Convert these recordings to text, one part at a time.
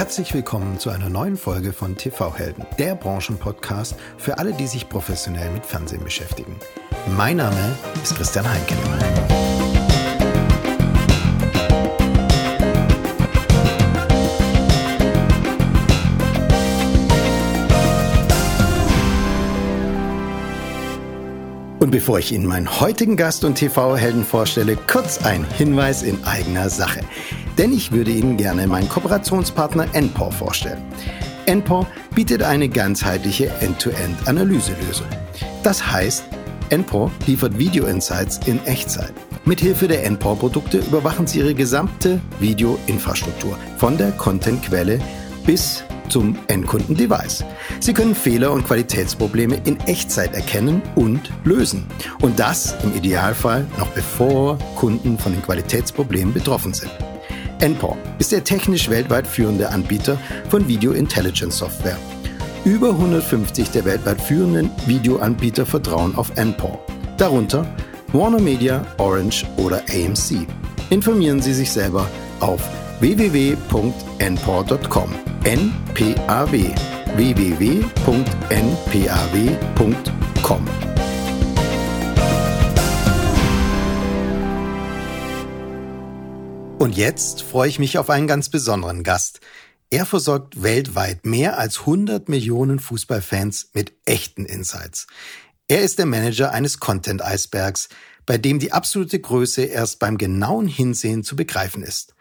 Herzlich willkommen zu einer neuen Folge von TV Helden, der Branchenpodcast für alle, die sich professionell mit Fernsehen beschäftigen. Mein Name ist Christian Heinke. Und bevor ich Ihnen meinen heutigen Gast und TV-Helden vorstelle, kurz ein Hinweis in eigener Sache. Denn ich würde Ihnen gerne meinen Kooperationspartner NPOR vorstellen. NPOR bietet eine ganzheitliche End-to-End-Analyselösung. Das heißt, NPOR liefert Video-Insights in Echtzeit. Mithilfe der NPOR-Produkte überwachen Sie Ihre gesamte Video-Infrastruktur, von der Content-Quelle bis zum Endkunden-Device. Sie können Fehler und Qualitätsprobleme in Echtzeit erkennen und lösen. Und das im Idealfall noch bevor Kunden von den Qualitätsproblemen betroffen sind. NPOR ist der technisch weltweit führende Anbieter von Video Intelligence Software. Über 150 der weltweit führenden Videoanbieter vertrauen auf NPOR. Darunter Warner Media, Orange oder AMC. Informieren Sie sich selber auf www.npor.com. NPAW www.npaw.com. Und jetzt freue ich mich auf einen ganz besonderen Gast. Er versorgt weltweit mehr als 100 Millionen Fußballfans mit echten Insights. Er ist der Manager eines Content-Eisbergs, bei dem die absolute Größe erst beim genauen Hinsehen zu begreifen ist.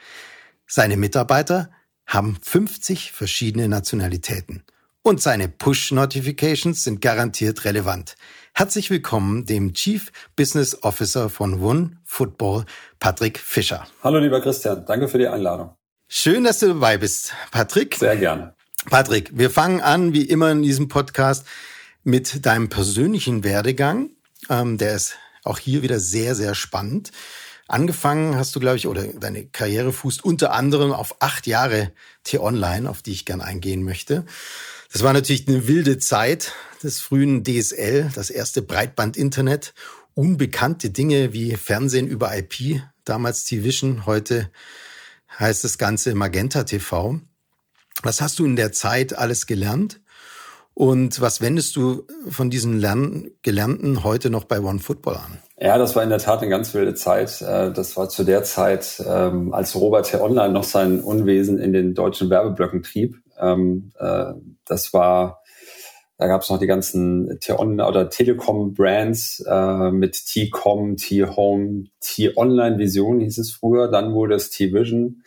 Seine Mitarbeiter haben 50 verschiedene Nationalitäten. Und seine Push-Notifications sind garantiert relevant. Herzlich willkommen dem Chief Business Officer von One Football, Patrick Fischer. Hallo lieber Christian, danke für die Einladung. Schön, dass du dabei bist, Patrick. Sehr gerne. Patrick, wir fangen an, wie immer in diesem Podcast, mit deinem persönlichen Werdegang. Ähm, der ist auch hier wieder sehr, sehr spannend. Angefangen hast du, glaube ich, oder deine Karriere fußt unter anderem auf acht Jahre T-Online, auf die ich gern eingehen möchte. Das war natürlich eine wilde Zeit des frühen DSL, das erste Breitband-Internet. Unbekannte Dinge wie Fernsehen über IP, damals T-Vision, heute heißt das Ganze Magenta TV. Was hast du in der Zeit alles gelernt? Und was wendest du von diesen Lern Gelernten heute noch bei OneFootball an? Ja, das war in der Tat eine ganz wilde Zeit. Äh, das war zu der Zeit, ähm, als Robert T. Online noch sein Unwesen in den deutschen Werbeblöcken trieb. Ähm, äh, das war, da gab es noch die ganzen T-On oder Telekom-Brands äh, mit T-Com, T-Home, T-Online Vision hieß es früher. Dann wurde es T-Vision,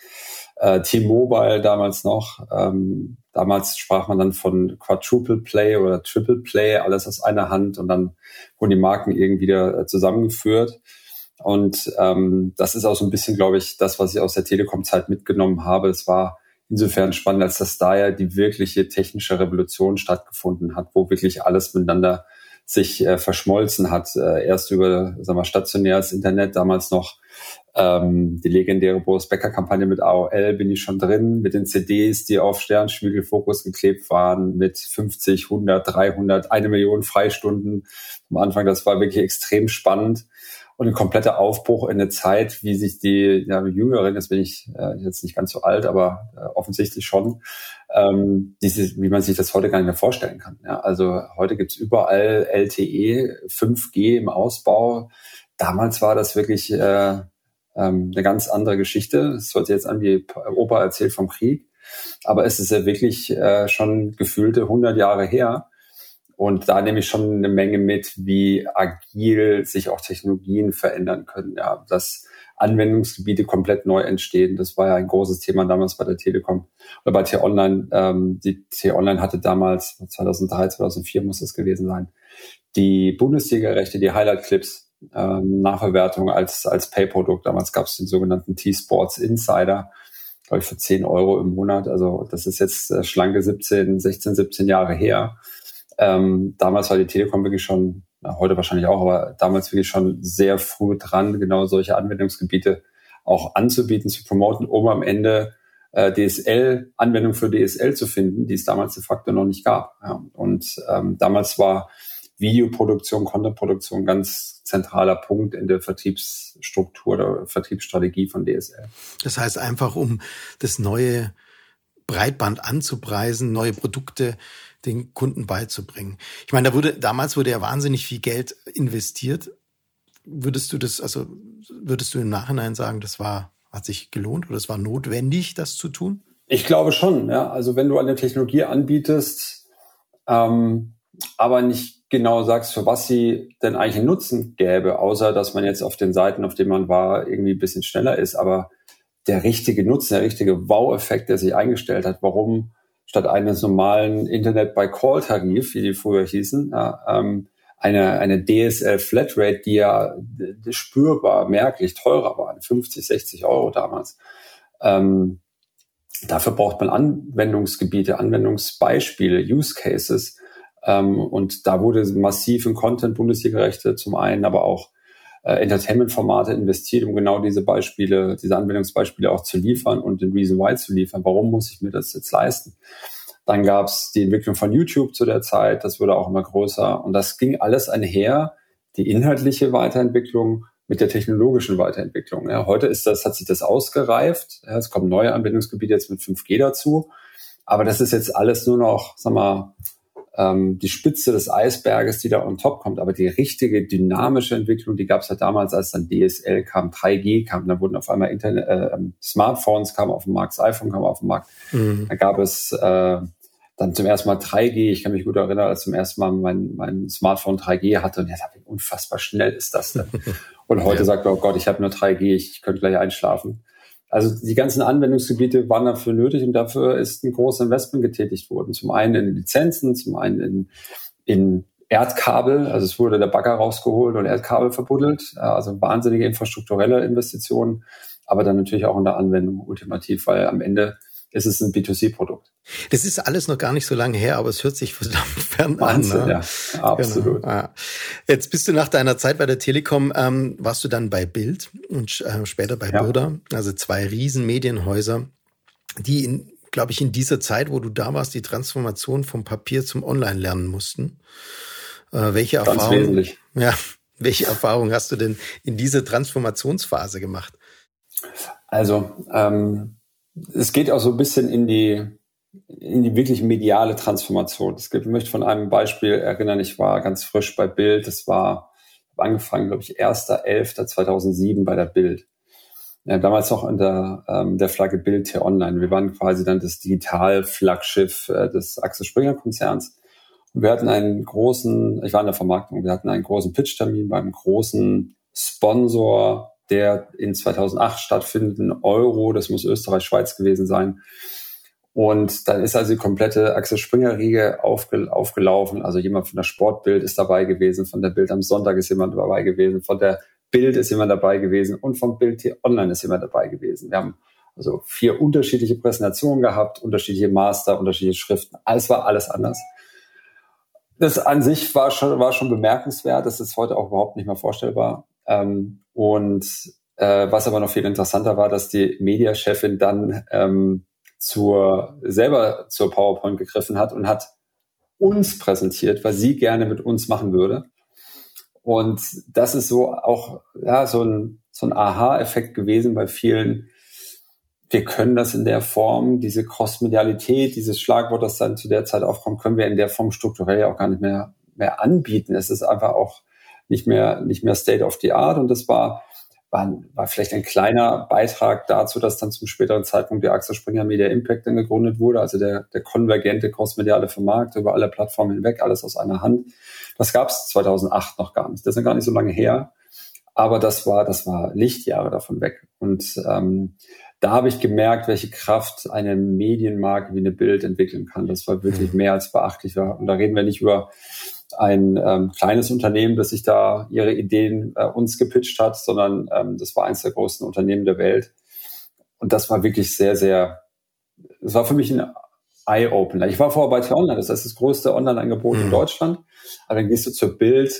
T-Mobile damals noch. Ähm, Damals sprach man dann von Quadruple Play oder Triple Play, alles aus einer Hand und dann wurden die Marken irgendwie wieder äh, zusammengeführt. Und ähm, das ist auch so ein bisschen, glaube ich, das, was ich aus der Telekom-Zeit mitgenommen habe. Es war insofern spannend, als dass da ja die wirkliche technische Revolution stattgefunden hat, wo wirklich alles miteinander sich äh, verschmolzen hat. Äh, erst über sagen wir, stationäres Internet, damals noch ähm, die legendäre Boris Becker-Kampagne mit AOL bin ich schon drin, mit den CDs, die auf Sternspiegelfokus geklebt waren, mit 50, 100, 300, eine Million Freistunden. Am Anfang, das war wirklich extrem spannend und ein kompletter Aufbruch in eine Zeit, wie sich die ja, Jüngeren, jetzt bin ich äh, jetzt nicht ganz so alt, aber äh, offensichtlich schon, ähm, diese, wie man sich das heute gar nicht mehr vorstellen kann. Ja, also heute gibt's überall LTE, 5G im Ausbau. Damals war das wirklich äh, ähm, eine ganz andere Geschichte. Es hört sich jetzt an, wie Opa erzählt vom Krieg. Aber es ist ja wirklich äh, schon gefühlte 100 Jahre her. Und da nehme ich schon eine Menge mit, wie agil sich auch Technologien verändern können. Ja, dass Anwendungsgebiete komplett neu entstehen. Das war ja ein großes Thema damals bei der Telekom oder bei T-Online. Ähm, die T-Online hatte damals, 2003, 2004 muss das gewesen sein, die Bundesliga-Rechte, die Highlight-Clips ähm, Nachverwertung als, als Pay-Produkt. Damals gab es den sogenannten T-Sports Insider, glaube ich, für 10 Euro im Monat. Also das ist jetzt äh, schlanke 17, 16, 17 Jahre her. Ähm, damals war die Telekom wirklich schon, na, heute wahrscheinlich auch, aber damals wirklich schon sehr früh dran, genau solche Anwendungsgebiete auch anzubieten, zu promoten, um am Ende äh, DSL, Anwendung für DSL zu finden, die es damals de facto noch nicht gab. Ja. Und ähm, damals war Videoproduktion, Contentproduktion ganz zentraler Punkt in der Vertriebsstruktur oder Vertriebsstrategie von DSL. Das heißt einfach, um das neue Breitband anzupreisen, neue Produkte den Kunden beizubringen. Ich meine, da wurde, damals wurde ja wahnsinnig viel Geld investiert. Würdest du das, also würdest du im Nachhinein sagen, das war, hat sich gelohnt oder es war notwendig, das zu tun? Ich glaube schon, ja. Also wenn du eine Technologie anbietest, ähm, aber nicht genau sagst, für was sie denn eigentlich einen Nutzen gäbe, außer dass man jetzt auf den Seiten, auf denen man war, irgendwie ein bisschen schneller ist. Aber der richtige Nutzen, der richtige Wow-Effekt, der sich eingestellt hat, warum statt eines normalen Internet by Call-Tarif, wie die früher hießen, ja, ähm, eine, eine DSL Flatrate, die ja spürbar, merklich teurer war, 50, 60 Euro damals. Ähm, dafür braucht man Anwendungsgebiete, Anwendungsbeispiele, Use Cases. Ähm, und da wurde massiv in Content Bundesliga-Rechte zum einen, aber auch äh, Entertainment-Formate investiert, um genau diese Beispiele, diese Anwendungsbeispiele auch zu liefern und den Reason Why zu liefern. Warum muss ich mir das jetzt leisten? Dann gab es die Entwicklung von YouTube zu der Zeit, das wurde auch immer größer und das ging alles einher, die inhaltliche Weiterentwicklung mit der technologischen Weiterentwicklung. Ja, heute ist das, hat sich das ausgereift. Ja, es kommen neue Anwendungsgebiete jetzt mit 5G dazu. Aber das ist jetzt alles nur noch, sag mal, ähm, die Spitze des Eisberges, die da on top kommt. Aber die richtige dynamische Entwicklung, die gab es ja damals, als dann DSL kam, 3G kam, dann wurden auf einmal Internet, äh, ähm, Smartphones kamen auf den Markt, das iPhone kam auf den Markt. Mhm. Dann gab es äh, dann zum ersten Mal 3G. Ich kann mich gut erinnern, als zum ersten Mal mein, mein Smartphone 3G hatte und jetzt wie unfassbar schnell ist das denn? Und heute ja. sagt man, oh Gott, ich habe nur 3G, ich könnte gleich einschlafen. Also die ganzen Anwendungsgebiete waren dafür nötig und dafür ist ein großes Investment getätigt worden. Zum einen in Lizenzen, zum einen in, in Erdkabel, also es wurde der Bagger rausgeholt und Erdkabel verbuddelt, also wahnsinnige infrastrukturelle Investitionen, aber dann natürlich auch in der Anwendung ultimativ, weil am Ende ist es ein B2C-Produkt. Das ist alles noch gar nicht so lange her, aber es hört sich verdammt fern Wahnsinn, an. Ne? Ja, absolut. Genau. Jetzt bist du nach deiner Zeit bei der Telekom, ähm, warst du dann bei Bild und äh, später bei ja. Burda, also zwei riesen Medienhäuser, die in, glaube ich, in dieser Zeit, wo du da warst, die Transformation vom Papier zum Online lernen mussten. Äh, welche Ganz Erfahrung, wesentlich. Ja, welche Erfahrung hast du denn in dieser Transformationsphase gemacht? Also ähm, es geht auch so ein bisschen in die, in die wirklich mediale Transformation. Es gibt, ich möchte von einem Beispiel erinnern, ich war ganz frisch bei Bild, das war, habe angefangen, glaube ich, 1.11.2007 bei der Bild. Ja, damals noch unter ähm, der Flagge Bild hier online. Wir waren quasi dann das Digital-Flaggschiff äh, des Axel Springer Konzerns. Und wir hatten einen großen, ich war in der Vermarktung, wir hatten einen großen Pitch-Termin beim großen Sponsor der in 2008 stattfindenden Euro, das muss Österreich, Schweiz gewesen sein. Und dann ist also die komplette Axel Springer Riege aufge, aufgelaufen. Also jemand von der Sportbild ist dabei gewesen, von der Bild am Sonntag ist jemand dabei gewesen, von der Bild ist jemand dabei gewesen und vom Bild hier online ist jemand dabei gewesen. Wir haben also vier unterschiedliche Präsentationen gehabt, unterschiedliche Master, unterschiedliche Schriften. Alles war alles anders. Das an sich war schon, war schon bemerkenswert. Das ist heute auch überhaupt nicht mehr vorstellbar. Ähm, und äh, was aber noch viel interessanter war, dass die Mediachefin dann ähm, zur, selber zur PowerPoint gegriffen hat und hat uns präsentiert, was sie gerne mit uns machen würde. Und das ist so auch ja, so ein, so ein Aha-Effekt gewesen bei vielen. Wir können das in der Form, diese Cross-Medialität, dieses Schlagwort, das dann zu der Zeit aufkommt, können wir in der Form strukturell auch gar nicht mehr, mehr anbieten. Es ist einfach auch nicht mehr, nicht mehr State of the Art. Und das war, war, war vielleicht ein kleiner Beitrag dazu, dass dann zum späteren Zeitpunkt der Axel Springer Media Impact dann gegründet wurde, also der, der konvergente crossmediale Vermarkt über alle Plattformen hinweg, alles aus einer Hand. Das gab es 2008 noch gar nicht. Das ist gar nicht so lange her. Aber das war, das war Lichtjahre davon weg. Und ähm, da habe ich gemerkt, welche Kraft eine Medienmarke wie eine Bild entwickeln kann. Das war wirklich mhm. mehr als beachtlich. Und da reden wir nicht über ein ähm, kleines Unternehmen, das sich da ihre Ideen äh, uns gepitcht hat, sondern ähm, das war eines der größten Unternehmen der Welt. Und das war wirklich sehr, sehr, es war für mich ein Eye-Opener. Ich war vorher bei T-Online, das ist das größte Online-Angebot mhm. in Deutschland. Aber dann gehst du zur Bild,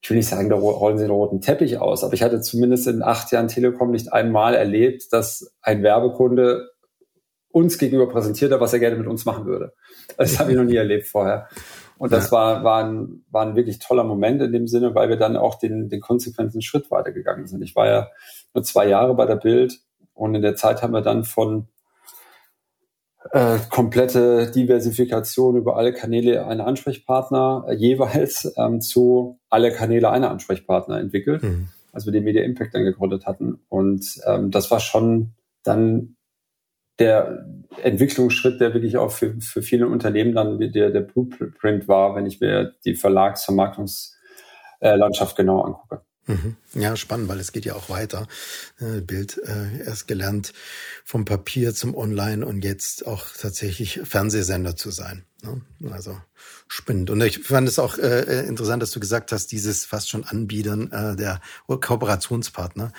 ich will nicht sagen, da rollen sie den roten Teppich aus, aber ich hatte zumindest in acht Jahren Telekom nicht einmal erlebt, dass ein Werbekunde uns gegenüber präsentiert hat, was er gerne mit uns machen würde. Das habe ich noch nie erlebt vorher. Und das ja. war, war, ein, war ein wirklich toller Moment in dem Sinne, weil wir dann auch den, den konsequenten Schritt weitergegangen sind. Ich war ja nur zwei Jahre bei der Bild und in der Zeit haben wir dann von äh, komplette Diversifikation über alle Kanäle eine Ansprechpartner äh, jeweils ähm, zu alle Kanäle eine Ansprechpartner entwickelt, mhm. als wir den Media Impact dann gegründet hatten. Und ähm, das war schon dann der Entwicklungsschritt, der wirklich auch für, für viele Unternehmen dann der, der Blueprint war, wenn ich mir die Verlagsvermarktungslandschaft genau angucke. Mhm. Ja, spannend, weil es geht ja auch weiter. Äh, Bild äh, erst gelernt vom Papier zum Online und jetzt auch tatsächlich Fernsehsender zu sein. Ne? Also spannend. Und ich fand es auch äh, äh, interessant, dass du gesagt hast, dieses fast schon Anbietern äh, der Kooperationspartner.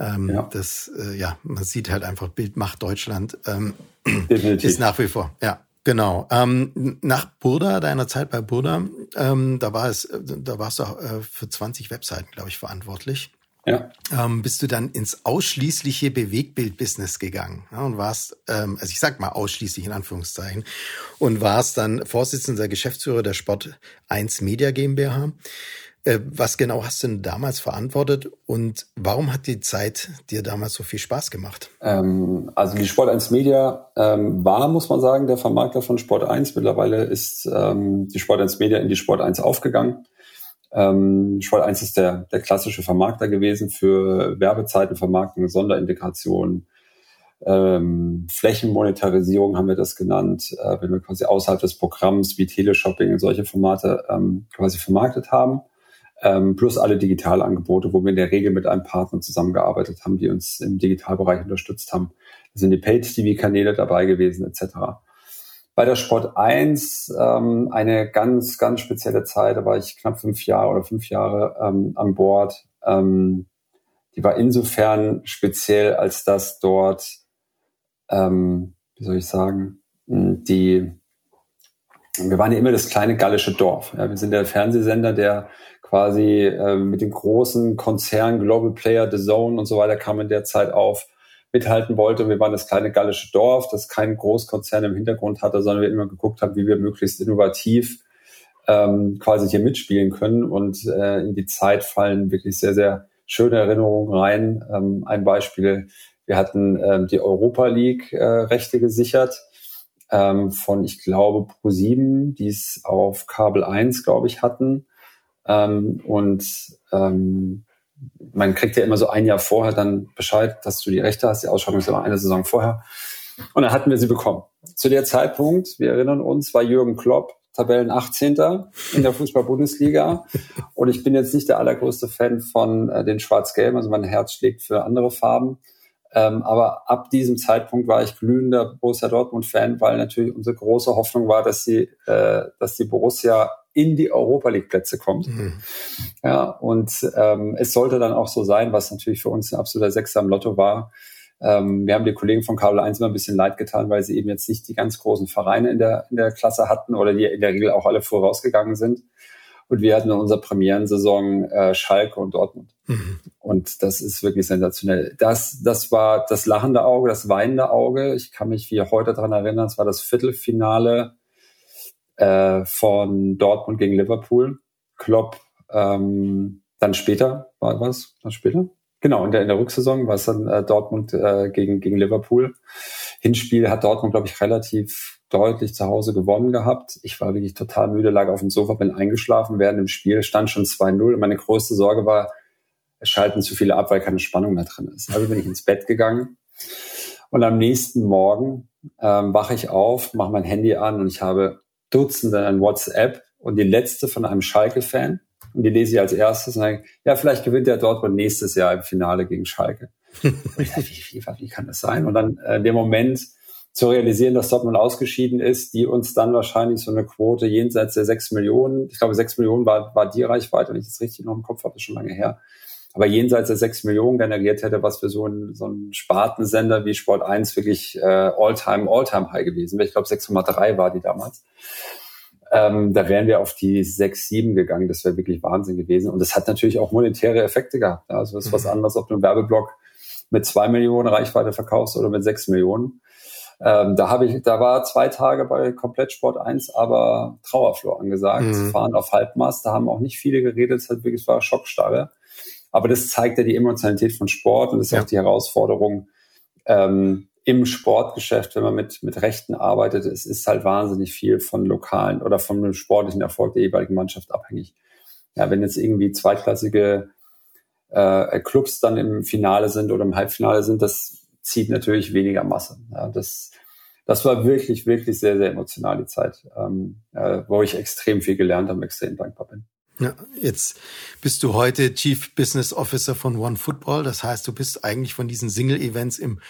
Ähm, ja. Das, äh, ja, man sieht halt einfach, Bild macht Deutschland. Ähm, ist nach wie vor, ja, Genau. Ähm, nach Burda, deiner Zeit bei Burda, ähm, da war es, da warst du äh, für 20 Webseiten, glaube ich, verantwortlich. Ja. Ähm, bist du dann ins ausschließliche Bewegtbild-Business gegangen ja, und warst, ähm, also ich sag mal ausschließlich in Anführungszeichen, und warst dann Vorsitzender Geschäftsführer der Sport 1 Media GmbH. Äh, was genau hast du denn damals verantwortet und warum hat die Zeit dir damals so viel Spaß gemacht? Ähm, also die Sport 1 Media ähm, war, muss man sagen, der Vermarkter von Sport 1. Mittlerweile ist ähm, die Sport 1 Media in die Sport 1 aufgegangen. Ähm, Sport 1 ist der, der klassische Vermarkter gewesen für Werbezeiten, Vermarktung, Sonderintegration, ähm, Flächenmonetarisierung haben wir das genannt, äh, wenn wir quasi außerhalb des Programms wie Teleshopping und solche Formate ähm, quasi vermarktet haben ähm, plus alle Digitalangebote, wo wir in der Regel mit einem Partner zusammengearbeitet haben, die uns im Digitalbereich unterstützt haben. Da sind die Paid-TV-Kanäle dabei gewesen, etc. Bei der Sport 1 ähm, eine ganz, ganz spezielle Zeit, da war ich knapp fünf Jahre oder fünf Jahre ähm, an Bord. Ähm, die war insofern speziell, als dass dort, ähm, wie soll ich sagen, die wir waren ja immer das kleine gallische Dorf. Ja, wir sind der Fernsehsender, der quasi äh, mit den großen Konzernen, Global Player, The Zone und so weiter kam in der Zeit auf, mithalten wollte. Wir waren das kleine gallische Dorf, das keinen Großkonzern im Hintergrund hatte, sondern wir immer geguckt haben, wie wir möglichst innovativ ähm, quasi hier mitspielen können. Und äh, in die Zeit fallen wirklich sehr, sehr schöne Erinnerungen rein. Ähm, ein Beispiel, wir hatten ähm, die Europa League äh, Rechte gesichert ähm, von, ich glaube, Pro7, die es auf Kabel 1, glaube ich, hatten. Ähm, und ähm, man kriegt ja immer so ein Jahr vorher dann Bescheid, dass du die Rechte hast. Die Ausschreibung ist immer eine Saison vorher. Und dann hatten wir sie bekommen. Zu der Zeitpunkt, wir erinnern uns, war Jürgen Klopp Tabellen 18. in der Fußball-Bundesliga. Und ich bin jetzt nicht der allergrößte Fan von äh, den Schwarz-Gelben, also mein Herz schlägt für andere Farben. Ähm, aber ab diesem Zeitpunkt war ich glühender Borussia Dortmund-Fan, weil natürlich unsere große Hoffnung war, dass sie, äh, dass die Borussia in die Europa League Plätze kommt. Mhm. Ja, und ähm, es sollte dann auch so sein, was natürlich für uns ein absoluter Sechser im Lotto war. Ähm, wir haben die Kollegen von Kabel 1 immer ein bisschen leid getan, weil sie eben jetzt nicht die ganz großen Vereine in der, in der Klasse hatten oder die in der Regel auch alle vorausgegangen sind. Und wir hatten in unserer Premierensaison äh, Schalke und Dortmund. Mhm. Und das ist wirklich sensationell. Das, das war das lachende Auge, das weinende Auge. Ich kann mich wie heute daran erinnern, es war das Viertelfinale äh, von Dortmund gegen Liverpool. Klopp ähm, dann später, war was? Dann später? Genau, in der, in der Rücksaison war es dann äh, Dortmund äh, gegen, gegen Liverpool. Hinspiel hat Dortmund, glaube ich, relativ deutlich zu Hause gewonnen gehabt. Ich war wirklich total müde, lag auf dem Sofa, bin eingeschlafen während dem Spiel, stand schon 2-0. Meine größte Sorge war, es schalten zu viele ab, weil keine Spannung mehr drin ist. Also bin ich ins Bett gegangen und am nächsten Morgen ähm, wache ich auf, mache mein Handy an und ich habe Dutzende an WhatsApp und die letzte von einem Schalke-Fan und die lese ich als erstes und sage, ja, vielleicht gewinnt der Dortmund nächstes Jahr im Finale gegen Schalke. dachte, wie, wie, wie kann das sein? Und dann äh, in dem Moment zu realisieren, dass Dortmund ausgeschieden ist, die uns dann wahrscheinlich so eine Quote jenseits der sechs Millionen, ich glaube sechs Millionen war, war die Reichweite, wenn ich das richtig noch im Kopf habe, ist schon lange her, aber jenseits der sechs Millionen generiert hätte, was für so ein, so ein Spartensender wie Sport 1 wirklich äh, All-Time, All-Time High gewesen wäre. Ich glaube 6,3 war die damals. Ähm, da wären wir auf die 6, 7 gegangen. Das wäre wirklich Wahnsinn gewesen. Und das hat natürlich auch monetäre Effekte gehabt. Also das ist was mhm. anderes, ob du einen Werbeblock mit zwei Millionen Reichweite verkaufst oder mit sechs Millionen. Ähm, da habe ich, da war zwei Tage bei Komplettsport 1, aber Trauerflor angesagt. Mhm. Fahren auf Halbmast, da haben auch nicht viele geredet, es hat wirklich, es war Schockstarre. Aber das zeigt ja die Emotionalität von Sport und das ist ja. auch die Herausforderung, ähm, im Sportgeschäft, wenn man mit, mit Rechten arbeitet, es ist halt wahnsinnig viel von lokalen oder von dem sportlichen Erfolg der jeweiligen Mannschaft abhängig. Ja, wenn jetzt irgendwie zweitklassige äh, Clubs dann im Finale sind oder im Halbfinale sind, das zieht natürlich weniger Masse. Ja, das, das war wirklich, wirklich sehr, sehr emotional die Zeit, ähm, äh, wo ich extrem viel gelernt habe und extrem dankbar bin. Ja, jetzt bist du heute Chief Business Officer von One Football. Das heißt, du bist eigentlich von diesen Single-Events im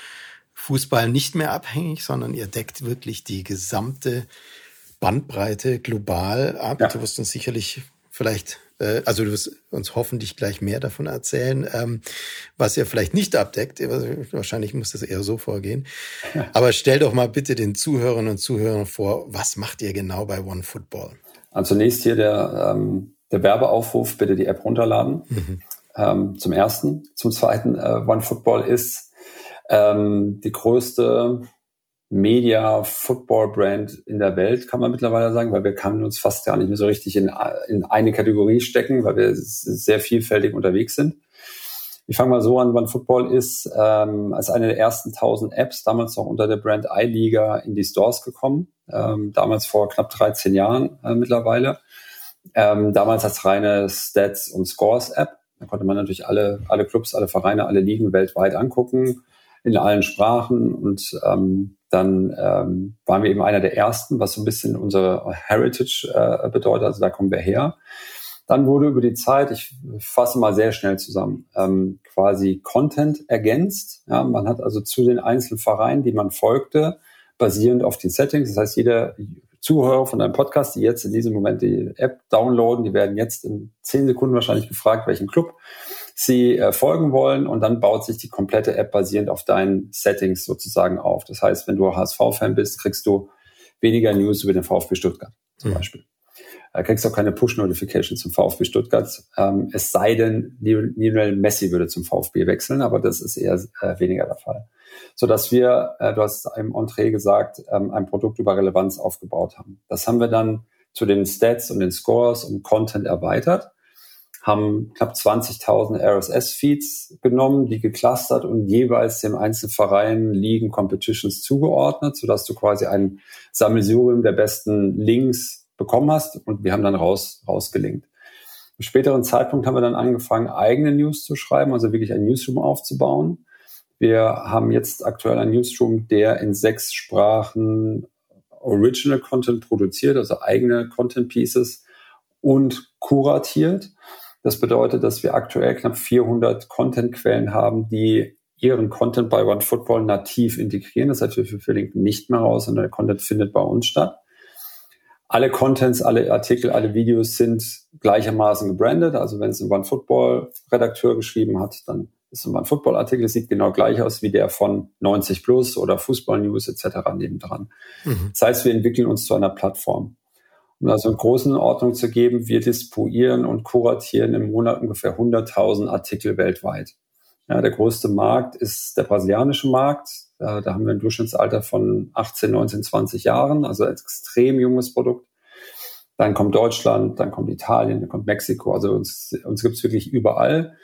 Fußball nicht mehr abhängig, sondern ihr deckt wirklich die gesamte Bandbreite global ab. Ja. Du wirst uns sicherlich vielleicht, äh, also du wirst uns hoffentlich gleich mehr davon erzählen, ähm, was ihr vielleicht nicht abdeckt. Wahrscheinlich muss das eher so vorgehen. Ja. Aber stell doch mal bitte den Zuhörern und Zuhörern vor, was macht ihr genau bei One Football? Also zunächst hier der ähm, der Werbeaufruf, bitte die App runterladen. Mhm. Ähm, zum ersten. Zum zweiten, äh, OneFootball ist ähm, die größte Media-Football-Brand in der Welt, kann man mittlerweile sagen, weil wir können uns fast gar nicht mehr so richtig in, in eine Kategorie stecken, weil wir sehr vielfältig unterwegs sind. Ich fange mal so an, OneFootball ist ähm, als eine der ersten 1000 Apps, damals noch unter der Brand iLiga, in die Stores gekommen, ähm, damals vor knapp 13 Jahren äh, mittlerweile. Ähm, damals als reine Stats- und Scores-App. Da konnte man natürlich alle, alle Clubs, alle Vereine, alle Ligen weltweit angucken, in allen Sprachen. Und ähm, dann ähm, waren wir eben einer der ersten, was so ein bisschen unsere Heritage äh, bedeutet. Also da kommen wir her. Dann wurde über die Zeit, ich fasse mal sehr schnell zusammen, ähm, quasi Content ergänzt. Ja, man hat also zu den einzelnen Vereinen, die man folgte, basierend auf den Settings. Das heißt, jeder Zuhörer von deinem Podcast, die jetzt in diesem Moment die App downloaden, die werden jetzt in zehn Sekunden wahrscheinlich gefragt, welchen Club sie äh, folgen wollen und dann baut sich die komplette App basierend auf deinen Settings sozusagen auf. Das heißt, wenn du HSV-Fan bist, kriegst du weniger News über den VfB Stuttgart zum mhm. Beispiel. Äh, kriegst auch keine Push-Notification zum VfB Stuttgart. Ähm, es sei denn, Lionel Messi würde zum VfB wechseln, aber das ist eher äh, weniger der Fall so dass wir, äh, du hast im Entree gesagt, ähm, ein Produkt über Relevanz aufgebaut haben. Das haben wir dann zu den Stats und den Scores und Content erweitert, haben knapp 20.000 RSS-Feeds genommen, die geclustert und jeweils dem einzelnen Verein Ligen Competitions zugeordnet, sodass du quasi ein Sammelsurium der besten Links bekommen hast und wir haben dann raus, rausgelinkt. Im späteren Zeitpunkt haben wir dann angefangen, eigene News zu schreiben, also wirklich ein Newsroom aufzubauen wir haben jetzt aktuell einen Newsroom, der in sechs Sprachen Original Content produziert, also eigene Content Pieces und kuratiert. Das bedeutet, dass wir aktuell knapp 400 Content-Quellen haben, die ihren Content bei OneFootball nativ integrieren. Das heißt, wir verlinken nicht mehr raus, sondern der Content findet bei uns statt. Alle Contents, alle Artikel, alle Videos sind gleichermaßen gebrandet. Also wenn es ein OneFootball-Redakteur geschrieben hat, dann ist ein Footballartikel, sieht genau gleich aus wie der von 90 Plus oder Fußball News etc. nebendran. Mhm. Das heißt, wir entwickeln uns zu einer Plattform. Um da so eine großen Ordnung zu geben, wir dispuieren und kuratieren im Monat ungefähr 100.000 Artikel weltweit. Ja, der größte Markt ist der brasilianische Markt. Da, da haben wir ein Durchschnittsalter von 18, 19, 20 Jahren, also ein extrem junges Produkt. Dann kommt Deutschland, dann kommt Italien, dann kommt Mexiko. Also uns, uns gibt es wirklich überall.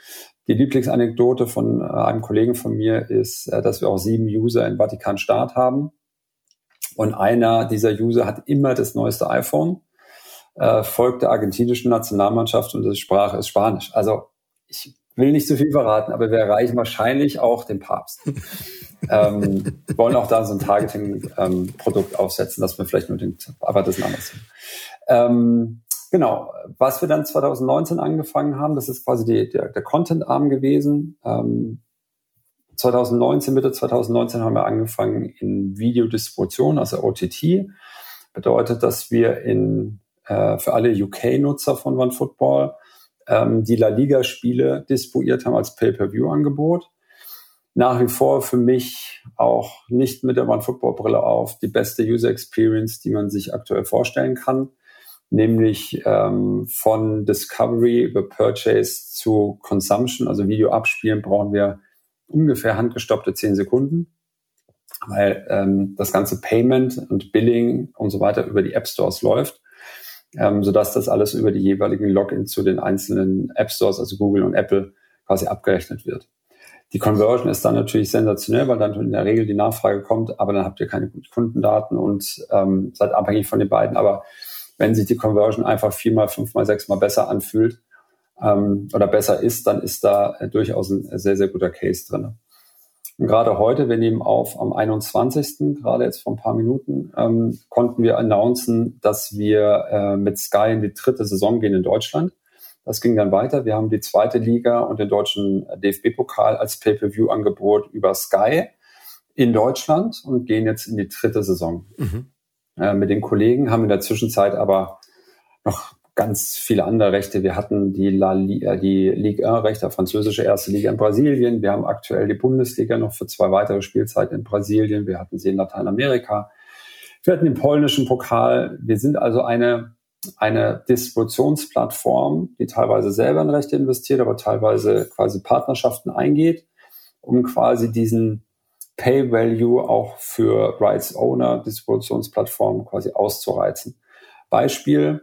Die Lieblingsanekdote von äh, einem Kollegen von mir ist, äh, dass wir auch sieben User in Vatikan-Staat haben. Und einer dieser User hat immer das neueste iPhone, äh, folgt der argentinischen Nationalmannschaft und die Sprache ist Spanisch. Also ich will nicht zu viel verraten, aber wir erreichen wahrscheinlich auch den Papst. Ähm, wollen auch da so ein Targeting-Produkt ähm, aufsetzen, dass wir vielleicht nur den, aber das ist ein anderes. Ähm, Genau, was wir dann 2019 angefangen haben, das ist quasi die, der, der Content-Arm gewesen. Ähm, 2019, Mitte 2019 haben wir angefangen in Videodistribution, also OTT. Bedeutet, dass wir in, äh, für alle UK-Nutzer von OneFootball ähm, die La Liga-Spiele distribuiert haben als Pay-Per-View-Angebot. Nach wie vor für mich auch nicht mit der OneFootball-Brille auf die beste User Experience, die man sich aktuell vorstellen kann nämlich ähm, von Discovery über Purchase zu Consumption, also Video abspielen, brauchen wir ungefähr handgestoppte zehn Sekunden, weil ähm, das ganze Payment und Billing und so weiter über die App Stores läuft, ähm, sodass das alles über die jeweiligen Login zu den einzelnen App Stores, also Google und Apple, quasi abgerechnet wird. Die Conversion ist dann natürlich sensationell, weil dann in der Regel die Nachfrage kommt, aber dann habt ihr keine Kundendaten und ähm, seid abhängig von den beiden. Aber wenn sich die Conversion einfach viermal, fünfmal, sechsmal besser anfühlt ähm, oder besser ist, dann ist da äh, durchaus ein sehr, sehr guter Case drin. Und gerade heute, wir nehmen auf am 21., gerade jetzt vor ein paar Minuten, ähm, konnten wir announcen, dass wir äh, mit Sky in die dritte Saison gehen in Deutschland. Das ging dann weiter. Wir haben die zweite Liga und den deutschen DFB-Pokal als Pay-per-view-Angebot über Sky in Deutschland und gehen jetzt in die dritte Saison. Mhm. Äh, mit den Kollegen haben in der Zwischenzeit aber noch ganz viele andere Rechte. Wir hatten die, La Liga, äh, die Ligue 1 Rechte, französische erste Liga in Brasilien. Wir haben aktuell die Bundesliga noch für zwei weitere Spielzeiten in Brasilien. Wir hatten sie in Lateinamerika. Wir hatten den polnischen Pokal. Wir sind also eine, eine Distributionsplattform, die teilweise selber in Rechte investiert, aber teilweise quasi Partnerschaften eingeht, um quasi diesen Pay Value auch für Rights Owner Distributionsplattformen quasi auszureizen. Beispiel,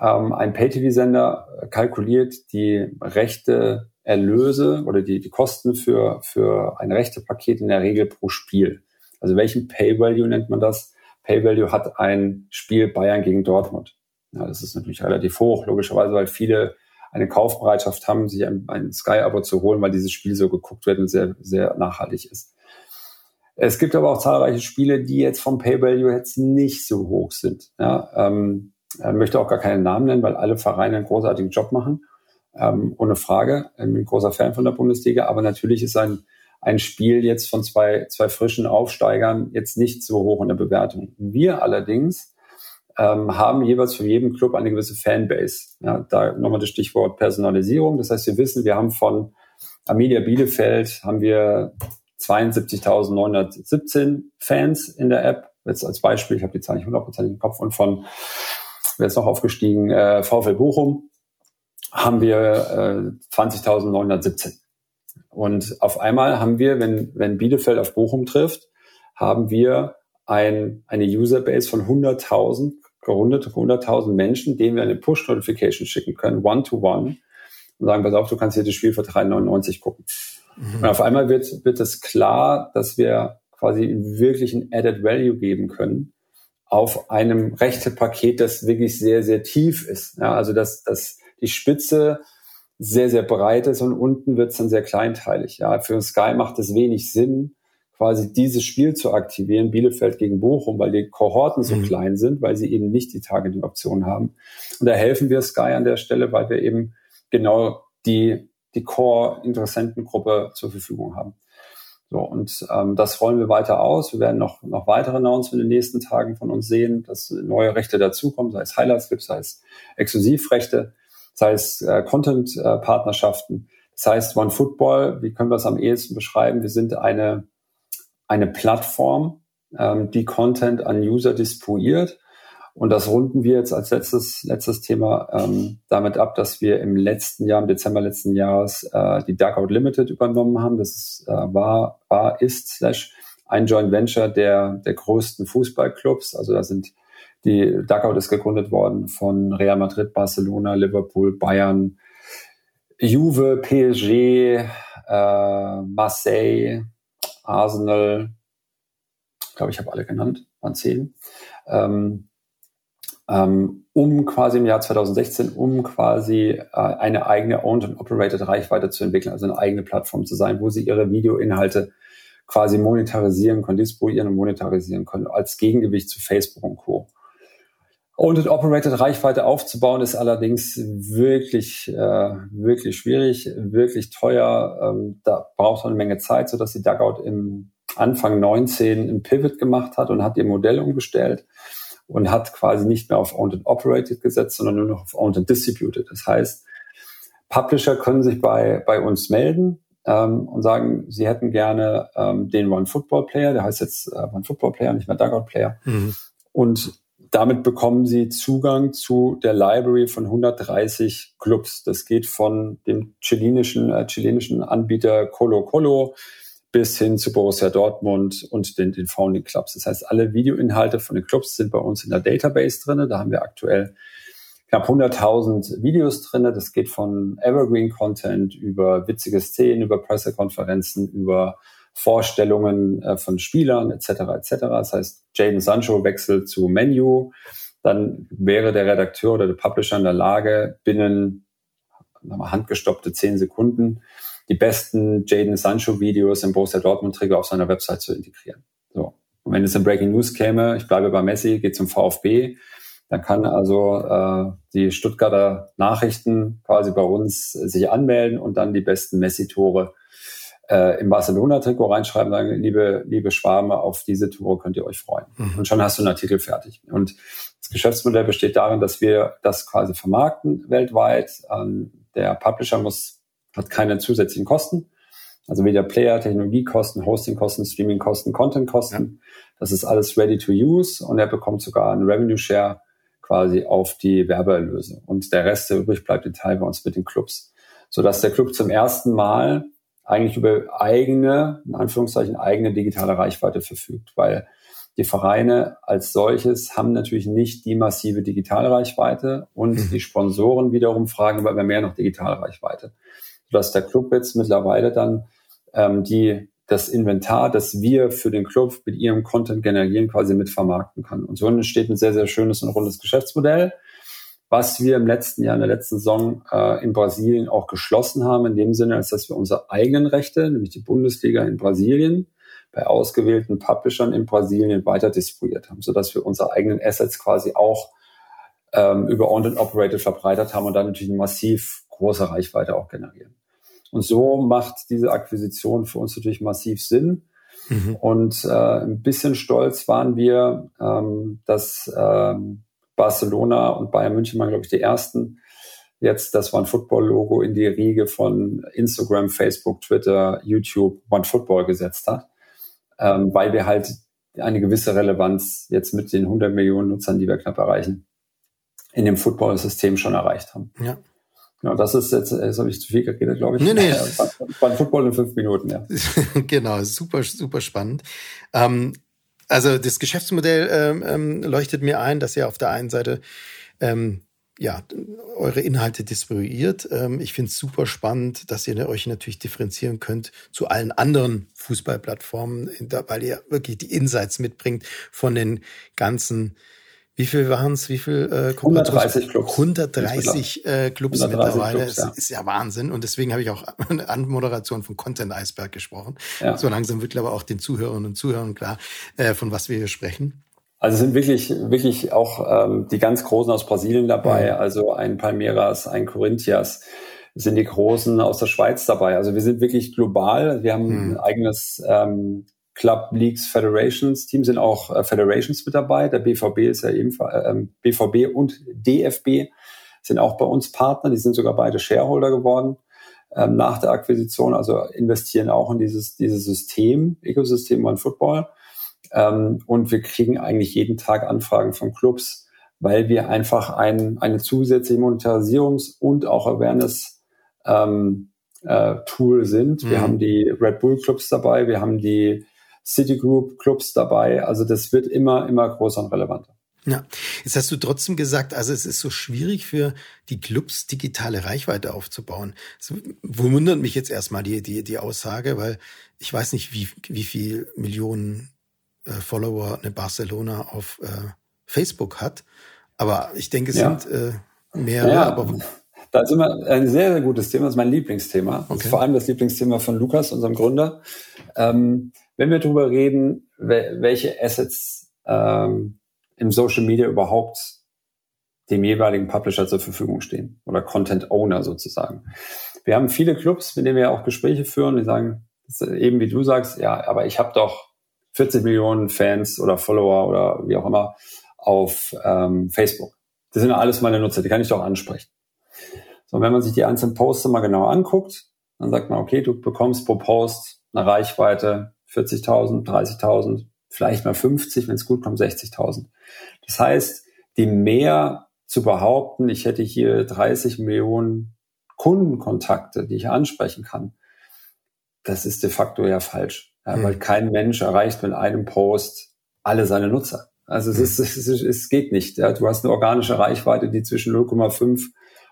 ähm, ein Pay-TV-Sender kalkuliert die rechte Erlöse oder die, die Kosten für, für ein Rechtepaket in der Regel pro Spiel. Also welchen Pay-Value nennt man das? Pay-Value hat ein Spiel Bayern gegen Dortmund. Ja, das ist natürlich relativ hoch, logischerweise, weil viele eine Kaufbereitschaft haben, sich ein, ein Sky-Abo zu holen, weil dieses Spiel so geguckt wird und sehr, sehr nachhaltig ist. Es gibt aber auch zahlreiche Spiele, die jetzt vom Pay-Value jetzt nicht so hoch sind. Ja, ähm, ich möchte auch gar keinen Namen nennen, weil alle Vereine einen großartigen Job machen. Ähm, ohne Frage. Ich bin ein großer Fan von der Bundesliga, aber natürlich ist ein, ein Spiel jetzt von zwei, zwei frischen Aufsteigern jetzt nicht so hoch in der Bewertung. Wir allerdings ähm, haben jeweils für jeden Club eine gewisse Fanbase. Ja, da nochmal das Stichwort Personalisierung. Das heißt, wir wissen, wir haben von Amelia Bielefeld haben wir 72.917 Fans in der App. Jetzt als Beispiel, ich habe die Zahl nicht hundertprozentig im Kopf. Und von wer ist noch aufgestiegen, äh, VfL Bochum, haben wir äh, 20.917. Und auf einmal haben wir, wenn, wenn Bielefeld auf Bochum trifft, haben wir ein, eine Userbase von 100.000, gerundete 100.000 Menschen, denen wir eine Push-Notification schicken können, one-to-one, und sagen, pass auf, du kannst hier das Spiel für 3,99 gucken. Mhm. Und auf einmal wird, wird es klar, dass wir quasi wirklich ein Added Value geben können, auf einem Rechtepaket, das wirklich sehr, sehr tief ist. Ja, also dass, dass die Spitze sehr, sehr breit ist und unten wird es dann sehr kleinteilig. Ja, für Sky macht es wenig Sinn, quasi dieses Spiel zu aktivieren, Bielefeld gegen Bochum, weil die Kohorten so mhm. klein sind, weil sie eben nicht die Targeting-Option haben. Und da helfen wir Sky an der Stelle, weil wir eben genau die, die Core-Interessentengruppe zur Verfügung haben. So, und ähm, das rollen wir weiter aus. Wir werden noch, noch weitere Announcements in den nächsten Tagen von uns sehen, dass neue Rechte dazukommen, sei es Highlights gibt, sei es Exklusivrechte, sei es äh, Content-Partnerschaften. das heißt, One Football, wie können wir es am ehesten beschreiben? Wir sind eine, eine Plattform, ähm, die Content an User distribuiert und das runden wir jetzt als letztes, letztes Thema ähm, damit ab, dass wir im letzten Jahr, im Dezember letzten Jahres, äh, die Dugout Limited übernommen haben. Das ist, äh, war, war, ist, slash, ein Joint Venture der, der größten Fußballclubs. Also da sind die Dugout ist gegründet worden von Real Madrid, Barcelona, Liverpool, Bayern, Juve, PSG, äh, Marseille, Arsenal. Glaube, ich habe alle genannt, waren zehn. Ähm, ähm, um quasi im Jahr 2016, um quasi äh, eine eigene Owned and Operated Reichweite zu entwickeln, also eine eigene Plattform zu sein, wo sie ihre Videoinhalte quasi monetarisieren können, distribuieren und monetarisieren können, als Gegengewicht zu Facebook und Co. Owned and Operated Reichweite aufzubauen ist allerdings wirklich, äh, wirklich schwierig, wirklich teuer. Ähm, da braucht man eine Menge Zeit, sodass die Dugout im Anfang 19 ein Pivot gemacht hat und hat ihr Modell umgestellt und hat quasi nicht mehr auf Owned and Operated gesetzt, sondern nur noch auf Owned and Distributed. Das heißt, Publisher können sich bei, bei uns melden ähm, und sagen, sie hätten gerne ähm, den One Football Player, der heißt jetzt äh, One Football Player, nicht mehr Dugout Player. Mhm. Und damit bekommen sie Zugang zu der Library von 130 Clubs. Das geht von dem chilenischen, äh, chilenischen Anbieter Colo Colo bis hin zu Borussia Dortmund und den, den Founding Clubs. Das heißt, alle Videoinhalte von den Clubs sind bei uns in der Database drinne. Da haben wir aktuell knapp 100.000 Videos drinne. Das geht von Evergreen Content über witzige Szenen, über Pressekonferenzen, über Vorstellungen äh, von Spielern etc. etc. Das heißt, Jaden Sancho wechselt zu Menu, dann wäre der Redakteur oder der Publisher in der Lage, binnen handgestoppte zehn Sekunden die besten Jaden Sancho Videos im Borussia Dortmund Trigger auf seiner Website zu integrieren. So. Und wenn es in Breaking News käme, ich bleibe bei Messi, geht zum VfB, dann kann also äh, die Stuttgarter Nachrichten quasi bei uns sich anmelden und dann die besten Messi-Tore äh, im Barcelona-Trikot reinschreiben, sagen, liebe, liebe Schwarme, auf diese Tore könnt ihr euch freuen. Mhm. Und schon hast du einen Artikel fertig. Und das Geschäftsmodell besteht darin, dass wir das quasi vermarkten weltweit. Ähm, der Publisher muss, hat keine zusätzlichen Kosten. Also weder Player, Technologiekosten, Hostingkosten, Streamingkosten, Contentkosten. Ja. Das ist alles ready to use und er bekommt sogar einen Revenue Share quasi auf die Werbeerlöse. Und der Rest, der übrig bleibt, den teilen wir uns mit den Clubs. Sodass der Club zum ersten Mal eigentlich über eigene, in Anführungszeichen, eigene digitale Reichweite verfügt. Weil die Vereine als solches haben natürlich nicht die massive digitale Reichweite und mhm. die Sponsoren wiederum fragen aber mehr nach digitale Reichweite. Sodass der Club jetzt mittlerweile dann ähm, die das Inventar, das wir für den Club mit ihrem Content generieren, quasi mit vermarkten kann. Und so entsteht ein sehr, sehr schönes und rundes Geschäftsmodell, was wir im letzten Jahr, in der letzten Saison äh, in Brasilien auch geschlossen haben, in dem Sinne, als dass wir unsere eigenen Rechte, nämlich die Bundesliga in Brasilien, bei ausgewählten Publishern in Brasilien weiter distribuiert haben, sodass wir unsere eigenen Assets quasi auch ähm, über Owned and Operated verbreitert haben und dann natürlich eine massiv große Reichweite auch generieren. Und so macht diese Akquisition für uns natürlich massiv Sinn. Mhm. Und äh, ein bisschen stolz waren wir, ähm, dass ähm, Barcelona und Bayern München waren, glaube ich, die ersten, jetzt das One Football Logo in die Riege von Instagram, Facebook, Twitter, YouTube, One Football gesetzt hat, ähm, weil wir halt eine gewisse Relevanz jetzt mit den 100 Millionen Nutzern, die wir knapp erreichen, in dem Football-System schon erreicht haben. Ja. Genau, das ist jetzt, jetzt habe ich zu viel geredet, glaube ich. Nee, nee. Beim Football in fünf Minuten, ja. genau, super, super spannend. Ähm, also das Geschäftsmodell ähm, ähm, leuchtet mir ein, dass ihr auf der einen Seite ähm, ja, eure Inhalte distribuiert. Ähm, ich finde es super spannend, dass ihr euch natürlich differenzieren könnt zu allen anderen Fußballplattformen, weil ihr wirklich die Insights mitbringt von den ganzen wie viel waren es? Wie viel äh, 130 Clubs. 130 äh, Clubs 130 mittlerweile. Clubs, ja. Das ist ja Wahnsinn. Und deswegen habe ich auch eine Anmoderation von Content Iceberg gesprochen. Ja. So langsam wird aber auch den Zuhörerinnen und Zuhörern klar, äh, von was wir hier sprechen. Also sind wirklich, wirklich auch ähm, die ganz Großen aus Brasilien dabei. Mhm. Also ein Palmeiras, ein Corinthians sind die Großen aus der Schweiz dabei. Also wir sind wirklich global. Wir haben mhm. ein eigenes ähm, Club Leagues Federations Team sind auch äh, Federations mit dabei. Der BVB ist ja ebenfalls, äh, BVB und DFB sind auch bei uns Partner. Die sind sogar beide Shareholder geworden ähm, nach der Akquisition, also investieren auch in dieses, dieses System, Ökosystem One Football. Ähm, und wir kriegen eigentlich jeden Tag Anfragen von Clubs, weil wir einfach ein, eine zusätzliche Monetarisierungs- und auch Awareness ähm, äh, Tool sind. Mhm. Wir haben die Red Bull Clubs dabei, wir haben die Citigroup Clubs dabei. Also das wird immer, immer größer und relevanter. Ja, jetzt hast du trotzdem gesagt, also es ist so schwierig für die Clubs digitale Reichweite aufzubauen. Das wundert mich jetzt erstmal die, die, die Aussage, weil ich weiß nicht, wie, wie viel Millionen äh, Follower eine Barcelona auf äh, Facebook hat. Aber ich denke, es ja. sind äh, mehrere. Ja. Aber da ist immer ein sehr, sehr gutes Thema, das ist mein Lieblingsthema. Okay. Ist vor allem das Lieblingsthema von Lukas, unserem Gründer. Ähm, wenn wir darüber reden, welche Assets ähm, im Social Media überhaupt dem jeweiligen Publisher zur Verfügung stehen oder Content Owner sozusagen. Wir haben viele Clubs, mit denen wir auch Gespräche führen, die sagen, eben wie du sagst, ja, aber ich habe doch 40 Millionen Fans oder Follower oder wie auch immer auf ähm, Facebook. Das sind alles meine Nutzer, die kann ich doch ansprechen. So, wenn man sich die einzelnen Posts mal genau anguckt, dann sagt man, okay, du bekommst pro Post eine Reichweite 40.000, 30.000, vielleicht mal 50, wenn es gut kommt, 60.000. Das heißt, die mehr zu behaupten, ich hätte hier 30 Millionen Kundenkontakte, die ich ansprechen kann, das ist de facto ja falsch. Ja, mhm. Weil kein Mensch erreicht mit einem Post alle seine Nutzer. Also es, ist, es, ist, es geht nicht. Ja. Du hast eine organische Reichweite, die zwischen 0,5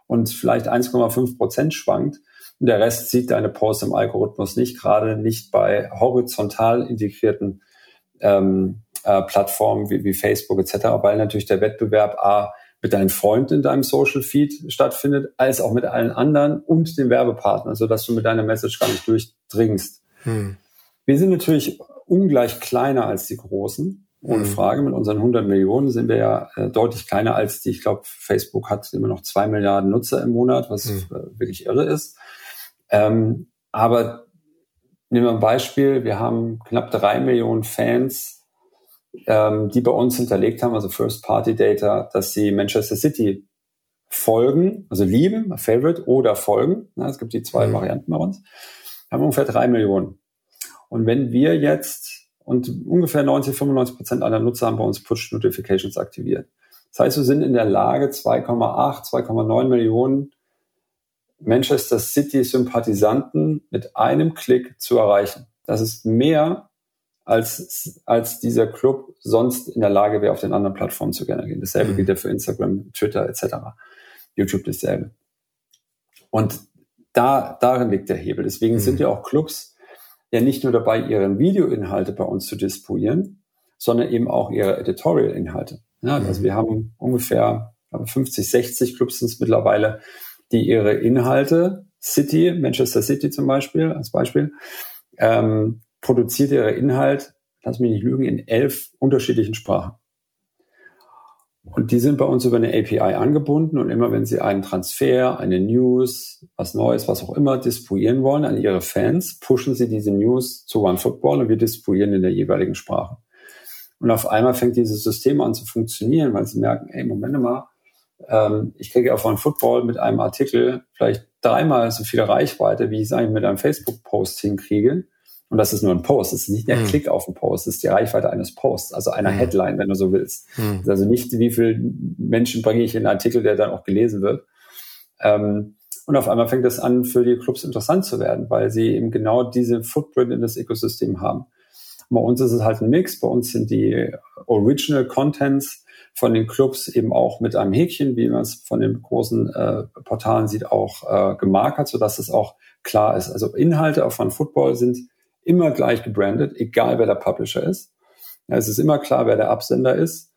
und vielleicht 1,5 Prozent schwankt. Und der Rest sieht deine Posts im Algorithmus nicht, gerade nicht bei horizontal integrierten ähm, äh, Plattformen wie, wie Facebook etc., weil natürlich der Wettbewerb A mit deinen Freunden in deinem Social Feed stattfindet, als auch mit allen anderen und den Werbepartnern, sodass du mit deiner Message gar nicht durchdringst. Hm. Wir sind natürlich ungleich kleiner als die Großen. Ohne mhm. Frage. Mit unseren 100 Millionen sind wir ja äh, deutlich kleiner als die. Ich glaube, Facebook hat immer noch zwei Milliarden Nutzer im Monat, was mhm. äh, wirklich irre ist. Ähm, aber nehmen wir ein Beispiel. Wir haben knapp drei Millionen Fans, ähm, die bei uns hinterlegt haben, also First-Party-Data, dass sie Manchester City folgen, also lieben, Favorite oder folgen. Ja, es gibt die zwei mhm. Varianten bei uns. Wir haben ungefähr drei Millionen. Und wenn wir jetzt und ungefähr 90, 95 Prozent aller Nutzer haben bei uns Push Notifications aktiviert. Das heißt, wir sind in der Lage, 2,8, 2,9 Millionen Manchester City Sympathisanten mit einem Klick zu erreichen. Das ist mehr als, als dieser Club sonst in der Lage wäre, auf den anderen Plattformen zu generieren. Dasselbe mhm. gilt ja für Instagram, Twitter etc. YouTube dasselbe. Und da, darin liegt der Hebel. Deswegen mhm. sind ja auch Clubs ja nicht nur dabei, ihre Videoinhalte bei uns zu disponieren, sondern eben auch ihre Editorial-Inhalte. Ja, mhm. Also wir haben ungefähr 50, 60 Clubs sind es mittlerweile, die ihre Inhalte, City, Manchester City zum Beispiel, als Beispiel, ähm, produziert ihre Inhalt, lass mich nicht lügen, in elf unterschiedlichen Sprachen. Und die sind bei uns über eine API angebunden und immer wenn sie einen Transfer, eine News, was Neues, was auch immer distribuieren wollen an ihre Fans, pushen sie diese News zu OneFootball und wir distribuieren in der jeweiligen Sprache. Und auf einmal fängt dieses System an zu funktionieren, weil sie merken, ey, Moment mal, ähm, ich kriege auf OneFootball mit einem Artikel vielleicht dreimal so viel Reichweite, wie ich es eigentlich mit einem Facebook-Post hinkriege. Und das ist nur ein Post. Das ist nicht der mhm. Klick auf den Post. Das ist die Reichweite eines Posts, also einer mhm. Headline, wenn du so willst. Mhm. Also nicht, wie viele Menschen bringe ich in einen Artikel, der dann auch gelesen wird. Ähm, und auf einmal fängt es an, für die Clubs interessant zu werden, weil sie eben genau diese Footprint in das Ökosystem haben. bei uns ist es halt ein Mix. Bei uns sind die Original Contents von den Clubs eben auch mit einem Häkchen, wie man es von den großen äh, Portalen sieht, auch äh, gemarkert, sodass es auch klar ist. Also Inhalte von Football sind immer gleich gebrandet, egal wer der Publisher ist. Ja, es ist immer klar, wer der Absender ist.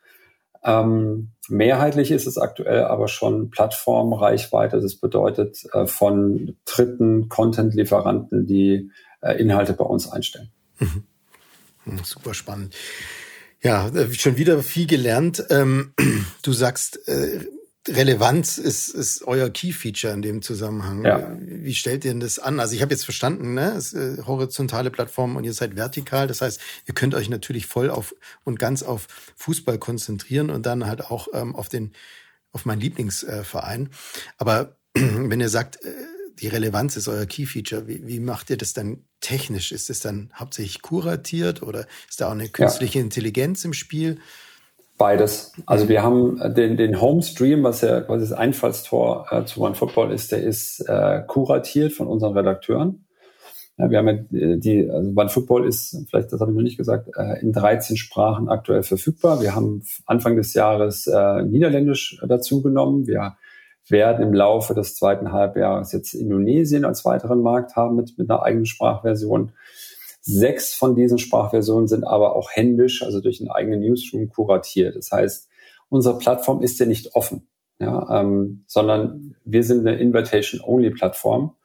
Ähm, mehrheitlich ist es aktuell aber schon Plattformreichweite. Das bedeutet äh, von dritten Content-Lieferanten, die äh, Inhalte bei uns einstellen. Mhm. Hm, super spannend. Ja, äh, schon wieder viel gelernt. Ähm, du sagst, äh, Relevanz ist, ist euer Key-Feature in dem Zusammenhang. Ja. Wie stellt ihr denn das an? Also ich habe jetzt verstanden, ne? Es ist äh, horizontale Plattform und ihr seid vertikal. Das heißt, ihr könnt euch natürlich voll auf und ganz auf Fußball konzentrieren und dann halt auch ähm, auf den auf meinen Lieblingsverein. Aber wenn ihr sagt, die Relevanz ist euer Key-Feature, wie, wie macht ihr das dann technisch? Ist es dann hauptsächlich kuratiert oder ist da auch eine künstliche ja. Intelligenz im Spiel? Beides. Also wir haben äh, den, den Homestream, was ja quasi das Einfallstor äh, zu OneFootball ist, der ist äh, kuratiert von unseren Redakteuren. Ja, wir haben ja äh, die, also OneFootball ist, vielleicht das habe ich noch nicht gesagt, äh, in 13 Sprachen aktuell verfügbar. Wir haben Anfang des Jahres äh, Niederländisch dazu genommen. Wir werden im Laufe des zweiten Halbjahres jetzt Indonesien als weiteren Markt haben mit, mit einer eigenen Sprachversion. Sechs von diesen Sprachversionen sind aber auch händisch, also durch einen eigenen Newsroom kuratiert. Das heißt, unsere Plattform ist ja nicht offen, ja, ähm, sondern wir sind eine Invitation-Only-Plattform.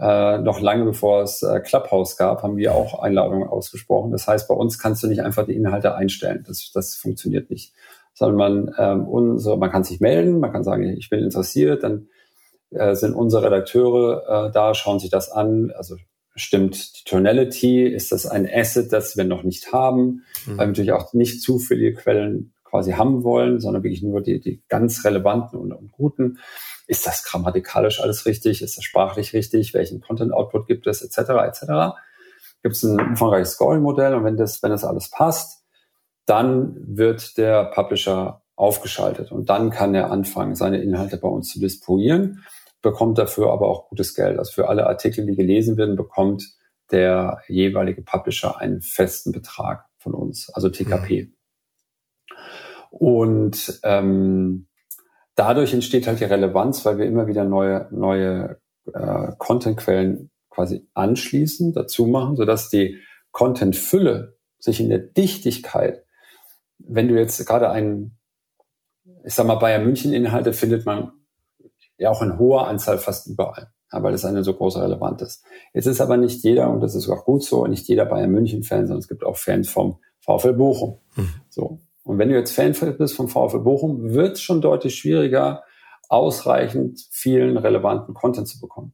Äh, noch lange bevor es äh, Clubhouse gab, haben wir auch Einladungen ausgesprochen. Das heißt, bei uns kannst du nicht einfach die Inhalte einstellen. Das, das funktioniert nicht. Sondern man, ähm, unsere, man kann sich melden, man kann sagen, ich bin interessiert, dann äh, sind unsere Redakteure äh, da, schauen sich das an, also Stimmt die Tonality? Ist das ein Asset, das wir noch nicht haben? Mhm. Weil wir natürlich auch nicht zu viele Quellen quasi haben wollen, sondern wirklich nur die, die ganz relevanten und, und guten. Ist das grammatikalisch alles richtig? Ist das sprachlich richtig? Welchen Content-Output gibt es? Etc. etc. Gibt es ein umfangreiches Scoring-Modell und wenn das, wenn das alles passt, dann wird der Publisher aufgeschaltet und dann kann er anfangen, seine Inhalte bei uns zu disponieren bekommt dafür aber auch gutes Geld. Also für alle Artikel, die gelesen werden, bekommt der jeweilige Publisher einen festen Betrag von uns, also TKP. Mhm. Und ähm, dadurch entsteht halt die Relevanz, weil wir immer wieder neue, neue äh, Contentquellen quasi anschließen, dazu machen, sodass die Contentfülle sich in der Dichtigkeit, wenn du jetzt gerade einen, ich sag mal, Bayern München Inhalte findet man ja auch in hoher Anzahl fast überall, ja, weil es eine so große Relevanz ist. Jetzt ist aber nicht jeder, und das ist auch gut so, nicht jeder Bayern München Fan, sondern es gibt auch Fans vom VfL Bochum. Mhm. So. Und wenn du jetzt Fan bist vom VfL Bochum, wird es schon deutlich schwieriger, ausreichend vielen relevanten Content zu bekommen.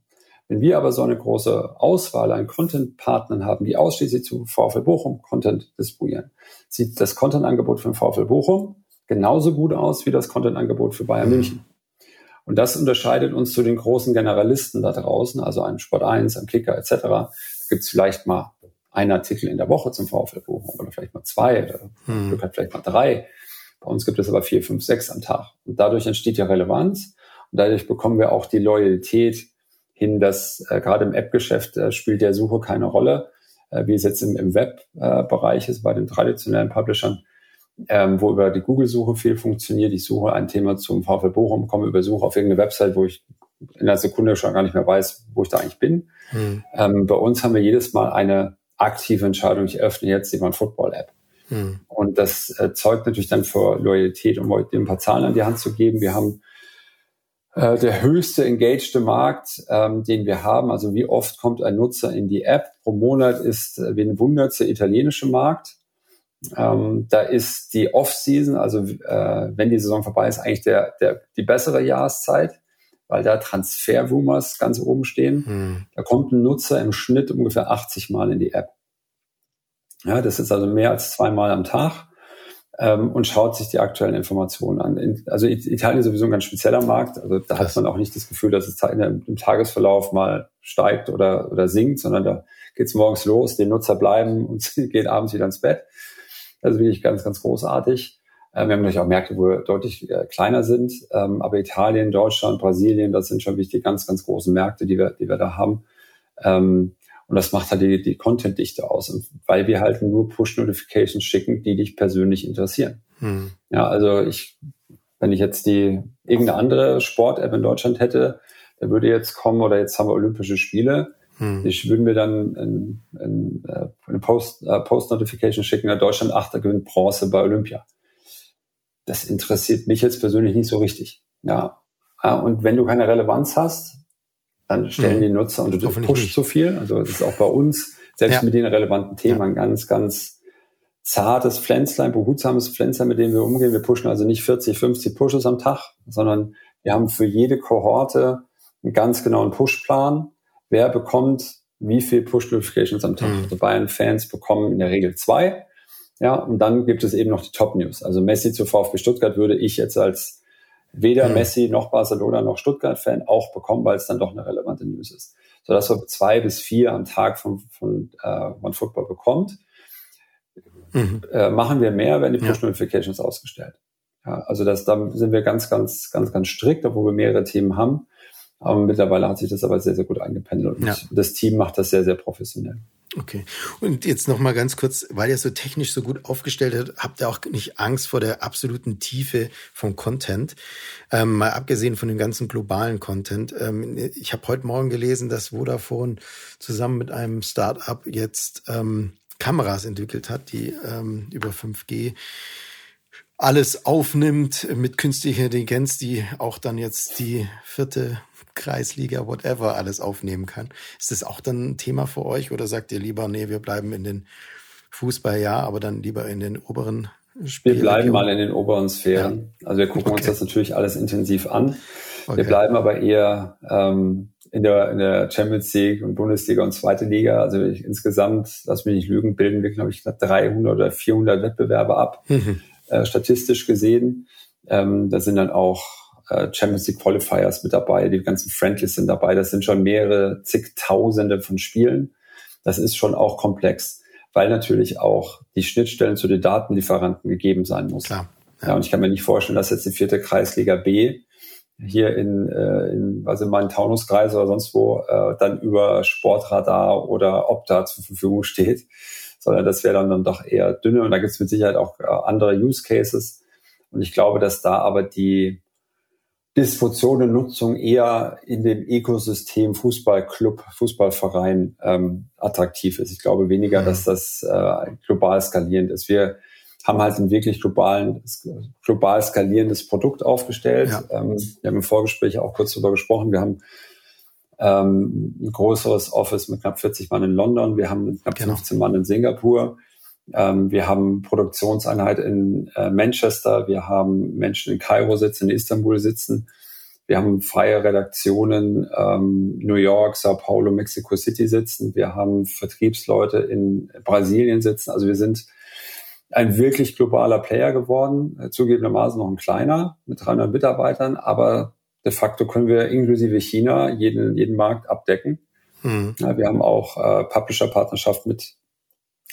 Wenn wir aber so eine große Auswahl an Content-Partnern haben, die ausschließlich zu VfL Bochum Content distribuieren, sieht das Content-Angebot für den VfL Bochum genauso gut aus wie das Content-Angebot für Bayern München. Und das unterscheidet uns zu den großen Generalisten da draußen, also einem Sport 1, einem Kicker etc. Da gibt es vielleicht mal einen Artikel in der Woche zum VfL Bochum oder vielleicht mal zwei oder hm. vielleicht mal drei. Bei uns gibt es aber vier, fünf, sechs am Tag. Und dadurch entsteht ja Relevanz und dadurch bekommen wir auch die Loyalität hin, dass äh, gerade im App-Geschäft äh, spielt der Suche keine Rolle, äh, wie es jetzt im, im Web-Bereich ist bei den traditionellen Publishern, ähm, wo über die Google-Suche viel funktioniert. Ich suche ein Thema zum VfL Bochum, komme über Suche auf irgendeine Website, wo ich in einer Sekunde schon gar nicht mehr weiß, wo ich da eigentlich bin. Hm. Ähm, bei uns haben wir jedes Mal eine aktive Entscheidung, ich öffne jetzt die Football-App. Hm. Und das äh, zeugt natürlich dann für Loyalität, um heute ein paar Zahlen an die Hand zu geben. Wir haben äh, der höchste engagte Markt, ähm, den wir haben. Also wie oft kommt ein Nutzer in die App pro Monat ist, äh, wen wundert der italienische Markt. Ähm, da ist die Off-Season, also äh, wenn die Saison vorbei ist, eigentlich der, der, die bessere Jahreszeit, weil da Transfer-Rumors ganz oben stehen. Hm. Da kommt ein Nutzer im Schnitt ungefähr 80 Mal in die App. Ja, das ist also mehr als zweimal am Tag ähm, und schaut sich die aktuellen Informationen an. In, also Italien ist sowieso ein ganz spezieller Markt. Also da hat man auch nicht das Gefühl, dass es im Tagesverlauf mal steigt oder, oder sinkt, sondern da geht's morgens los, die Nutzer bleiben und gehen abends wieder ins Bett. Also wirklich ganz, ganz großartig. Äh, wir haben natürlich auch Märkte, wo wir deutlich äh, kleiner sind. Ähm, aber Italien, Deutschland, Brasilien, das sind schon wirklich die ganz, ganz großen Märkte, die wir, die wir da haben. Ähm, und das macht halt die, die Content-Dichte aus. Und weil wir halt nur Push-Notifications schicken, die dich persönlich interessieren. Hm. Ja, also ich, wenn ich jetzt die irgendeine andere Sport-App in Deutschland hätte, da würde jetzt kommen, oder jetzt haben wir Olympische Spiele, hm. ich würde mir dann ein, ein, äh, eine Post, äh, Post-Notification schicken, in Deutschland Achter gewinnt Bronze bei Olympia. Das interessiert mich jetzt persönlich nicht so richtig. Ja. Und wenn du keine Relevanz hast, dann stellen mhm. die Nutzer und du pushst zu viel. Also das ist auch bei uns, selbst ja. mit den relevanten Themen, ein ganz, ganz zartes Pflänzlein, behutsames Pflänzlein, mit dem wir umgehen. Wir pushen also nicht 40, 50 Pushes am Tag, sondern wir haben für jede Kohorte einen ganz genauen Pushplan. Wer bekommt wie viel Push-Notifications am Tag? Mhm. Also Bayern-Fans bekommen in der Regel zwei. Ja, und dann gibt es eben noch die Top-News. Also Messi zu VfB Stuttgart würde ich jetzt als weder mhm. Messi noch Barcelona noch Stuttgart-Fan auch bekommen, weil es dann doch eine relevante News ist. So dass wir zwei bis vier am Tag von, von äh, von Football bekommt. Mhm. Äh, machen wir mehr, wenn die Push-Notifications ja. ausgestellt. Ja, also das, da sind wir ganz, ganz, ganz, ganz strikt, obwohl wir mehrere Themen haben. Aber mittlerweile hat sich das aber sehr, sehr gut eingependelt und ja. das Team macht das sehr, sehr professionell. Okay. Und jetzt noch mal ganz kurz, weil ihr so technisch so gut aufgestellt habt, habt ihr auch nicht Angst vor der absoluten Tiefe vom Content? Ähm, mal abgesehen von dem ganzen globalen Content. Ähm, ich habe heute Morgen gelesen, dass Vodafone zusammen mit einem Startup jetzt ähm, Kameras entwickelt hat, die ähm, über 5G alles aufnimmt mit künstlicher Intelligenz, die auch dann jetzt die vierte Kreisliga, whatever alles aufnehmen kann. Ist das auch dann ein Thema für euch oder sagt ihr lieber, nee, wir bleiben in den Fußball, ja, aber dann lieber in den oberen Spielen? Wir bleiben mal in den oberen Sphären. Ja. Also wir gucken okay. uns das natürlich alles intensiv an. Okay. Wir bleiben aber eher ähm, in, der, in der Champions League und Bundesliga und zweite Liga. Also ich, insgesamt, lass mich nicht lügen, bilden wir, glaube ich, 300 oder 400 Wettbewerbe ab, mhm. äh, statistisch gesehen. Ähm, da sind dann auch Champions League Qualifiers mit dabei, die ganzen Friendlies sind dabei. Das sind schon mehrere zigtausende von Spielen. Das ist schon auch komplex, weil natürlich auch die Schnittstellen zu den Datenlieferanten gegeben sein muss. Klar. Ja. ja und ich kann mir nicht vorstellen, dass jetzt die vierte Kreisliga B hier in, äh, in was in meinen Taunuskreis oder sonst wo äh, dann über Sportradar oder Opta zur Verfügung steht, sondern das wäre dann, dann doch eher dünne. Und da gibt es mit Sicherheit auch äh, andere Use Cases. Und ich glaube, dass da aber die Distribution und Nutzung eher in dem Ökosystem Fußballclub, Fußballverein ähm, attraktiv ist. Ich glaube weniger, mhm. dass das äh, global skalierend ist. Wir haben halt ein wirklich globalen, global skalierendes Produkt aufgestellt. Ja. Ähm, wir haben im Vorgespräch auch kurz darüber gesprochen. Wir haben ähm, ein größeres Office mit knapp 40 Mann in London. Wir haben knapp genau. 15 Mann in Singapur. Ähm, wir haben Produktionseinheit in äh, Manchester. Wir haben Menschen in Kairo sitzen, in Istanbul sitzen. Wir haben freie Redaktionen ähm, New York, Sao Paulo, Mexico City sitzen. Wir haben Vertriebsleute in Brasilien sitzen. Also wir sind ein wirklich globaler Player geworden, äh, zugegebenermaßen noch ein kleiner mit 300 Mitarbeitern, aber de facto können wir inklusive China jeden, jeden Markt abdecken. Mhm. Ja, wir haben auch äh, Publisher-Partnerschaft mit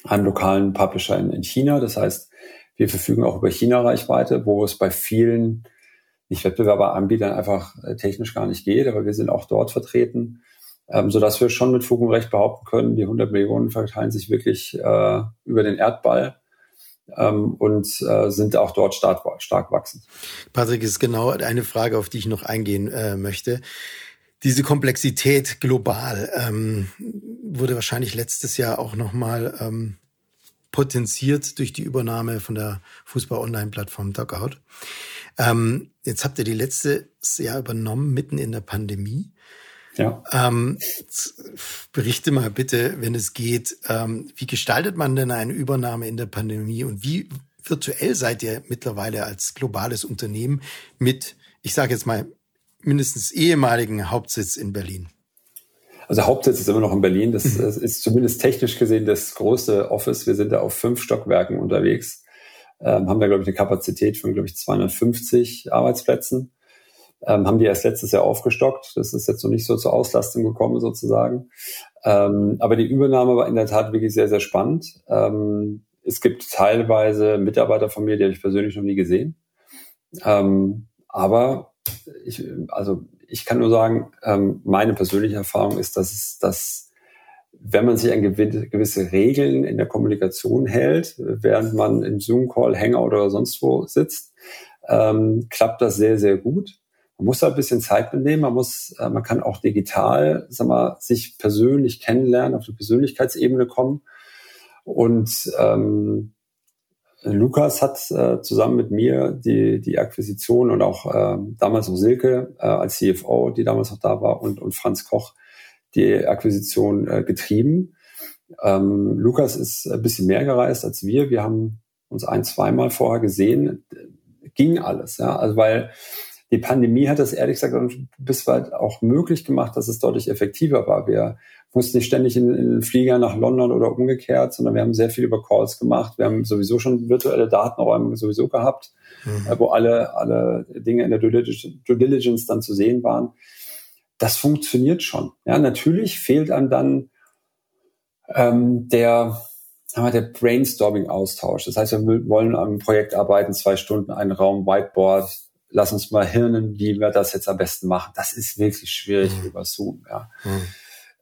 einem lokalen Publisher in, in China. Das heißt, wir verfügen auch über China-Reichweite, wo es bei vielen nicht Wettbewerberanbietern einfach äh, technisch gar nicht geht, aber wir sind auch dort vertreten, ähm, so dass wir schon mit Fug und Recht behaupten können, die 100 Millionen verteilen sich wirklich äh, über den Erdball ähm, und äh, sind auch dort stark, stark wachsend. Patrick, ist genau eine Frage, auf die ich noch eingehen äh, möchte. Diese Komplexität global ähm, wurde wahrscheinlich letztes Jahr auch nochmal ähm, potenziert durch die Übernahme von der Fußball-Online-Plattform Dogout. Ähm, jetzt habt ihr die letzte Jahr übernommen, mitten in der Pandemie. Ja. Ähm, berichte mal bitte, wenn es geht, ähm, wie gestaltet man denn eine Übernahme in der Pandemie und wie virtuell seid ihr mittlerweile als globales Unternehmen mit, ich sage jetzt mal, mindestens ehemaligen Hauptsitz in Berlin? Also Hauptsitz ist immer noch in Berlin. Das, mhm. ist zumindest technisch gesehen das große Office. Wir sind da auf fünf Stockwerken unterwegs, ähm, haben da, glaube ich, eine Kapazität von, glaube ich, 250 Arbeitsplätzen. Ähm, haben die erst letztes Jahr aufgestockt. Das ist jetzt noch nicht so zur Auslastung gekommen, sozusagen. Ähm, aber die Übernahme war in der Tat wirklich sehr, sehr spannend. Ähm, es gibt teilweise Mitarbeiter von mir, die habe ich persönlich noch nie gesehen. Ähm, aber ich, also ich kann nur sagen, ähm, meine persönliche Erfahrung ist, dass es, dass wenn man sich an gewisse Regeln in der Kommunikation hält, während man im Zoom-Call, Hangout oder sonst wo sitzt, ähm, klappt das sehr, sehr gut. Man muss da ein bisschen Zeit mitnehmen. Man muss, äh, man kann auch digital, sag mal, sich persönlich kennenlernen, auf die Persönlichkeitsebene kommen. Und ähm, Lukas hat äh, zusammen mit mir die, die Akquisition und auch äh, damals noch Silke äh, als CFO, die damals noch da war, und, und Franz Koch die Akquisition äh, getrieben. Ähm, Lukas ist ein bisschen mehr gereist als wir. Wir haben uns ein, zweimal vorher gesehen. Ging alles, ja. Also weil die Pandemie hat das ehrlich gesagt bis weit auch möglich gemacht, dass es deutlich effektiver war. Wir mussten nicht ständig in, in den Flieger nach London oder umgekehrt, sondern wir haben sehr viel über Calls gemacht. Wir haben sowieso schon virtuelle Datenräume sowieso gehabt, mhm. Äh, wo alle, alle Dinge in der Due Diligence dann zu sehen waren. Das funktioniert schon. Ja, natürlich fehlt einem dann ähm, der, der Brainstorming-Austausch. Das heißt, wir wollen am Projekt arbeiten, zwei Stunden, einen Raum, Whiteboard, lass uns mal hirnen, wie wir das jetzt am besten machen. Das ist wirklich schwierig mhm. über Zoom. Ja. Mhm.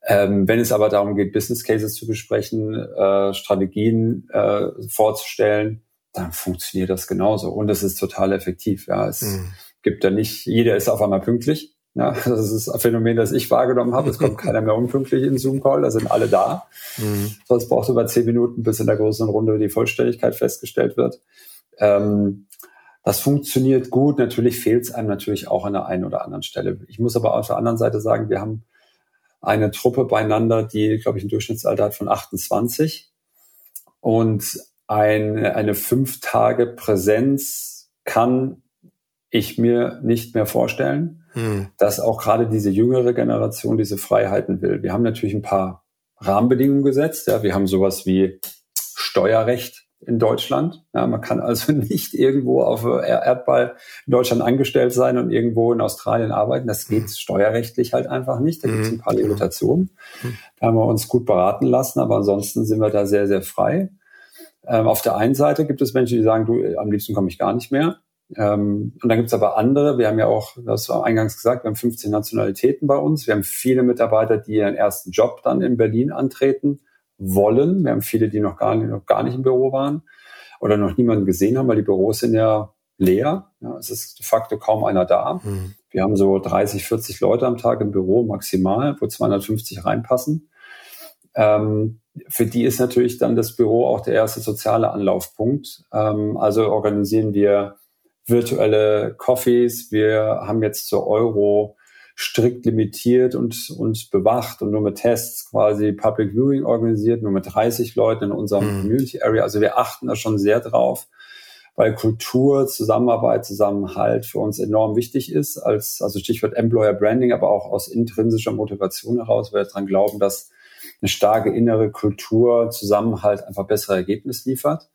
Ähm, wenn es aber darum geht, Business Cases zu besprechen, äh, Strategien äh, vorzustellen, dann funktioniert das genauso und es ist total effektiv. Ja, es mhm. gibt da nicht, jeder ist auf einmal pünktlich. Ja, das ist ein Phänomen, das ich wahrgenommen habe. Es kommt keiner mehr unpünktlich in Zoom-Call, da sind alle da. Mhm. Sonst brauchst du über zehn Minuten, bis in der größeren Runde die Vollständigkeit festgestellt wird. Ähm, das funktioniert gut. Natürlich fehlt es einem natürlich auch an der einen oder anderen Stelle. Ich muss aber auf der anderen Seite sagen, wir haben eine Truppe beieinander, die, glaube ich, ein Durchschnittsalter hat von 28 und ein, eine fünf Tage Präsenz kann ich mir nicht mehr vorstellen, hm. dass auch gerade diese jüngere Generation diese Freiheiten will. Wir haben natürlich ein paar Rahmenbedingungen gesetzt. Ja, wir haben sowas wie Steuerrecht in Deutschland. Ja, man kann also nicht irgendwo auf Erdball in Deutschland angestellt sein und irgendwo in Australien arbeiten. Das geht mhm. steuerrechtlich halt einfach nicht. Da gibt es ein paar mhm. Limitationen. Mhm. Da haben wir uns gut beraten lassen, aber ansonsten sind wir da sehr, sehr frei. Ähm, auf der einen Seite gibt es Menschen, die sagen, du, am liebsten komme ich gar nicht mehr. Ähm, und dann gibt es aber andere, wir haben ja auch, das war eingangs gesagt, wir haben 15 Nationalitäten bei uns. Wir haben viele Mitarbeiter, die ihren ersten Job dann in Berlin antreten wollen. Wir haben viele, die noch gar nicht, noch gar nicht im Büro waren oder noch niemanden gesehen haben, weil die Büros sind ja leer. Ja, es ist de facto kaum einer da. Mhm. Wir haben so 30, 40 Leute am Tag im Büro maximal, wo 250 reinpassen. Ähm, für die ist natürlich dann das Büro auch der erste soziale Anlaufpunkt. Ähm, also organisieren wir virtuelle Coffees. Wir haben jetzt zur Euro strikt limitiert und, und bewacht und nur mit Tests quasi Public Viewing organisiert, nur mit 30 Leuten in unserem mhm. Community Area. Also wir achten da schon sehr drauf, weil Kultur, Zusammenarbeit, Zusammenhalt für uns enorm wichtig ist, als, also Stichwort Employer Branding, aber auch aus intrinsischer Motivation heraus, weil wir daran glauben, dass eine starke innere Kultur, Zusammenhalt einfach bessere Ergebnisse liefert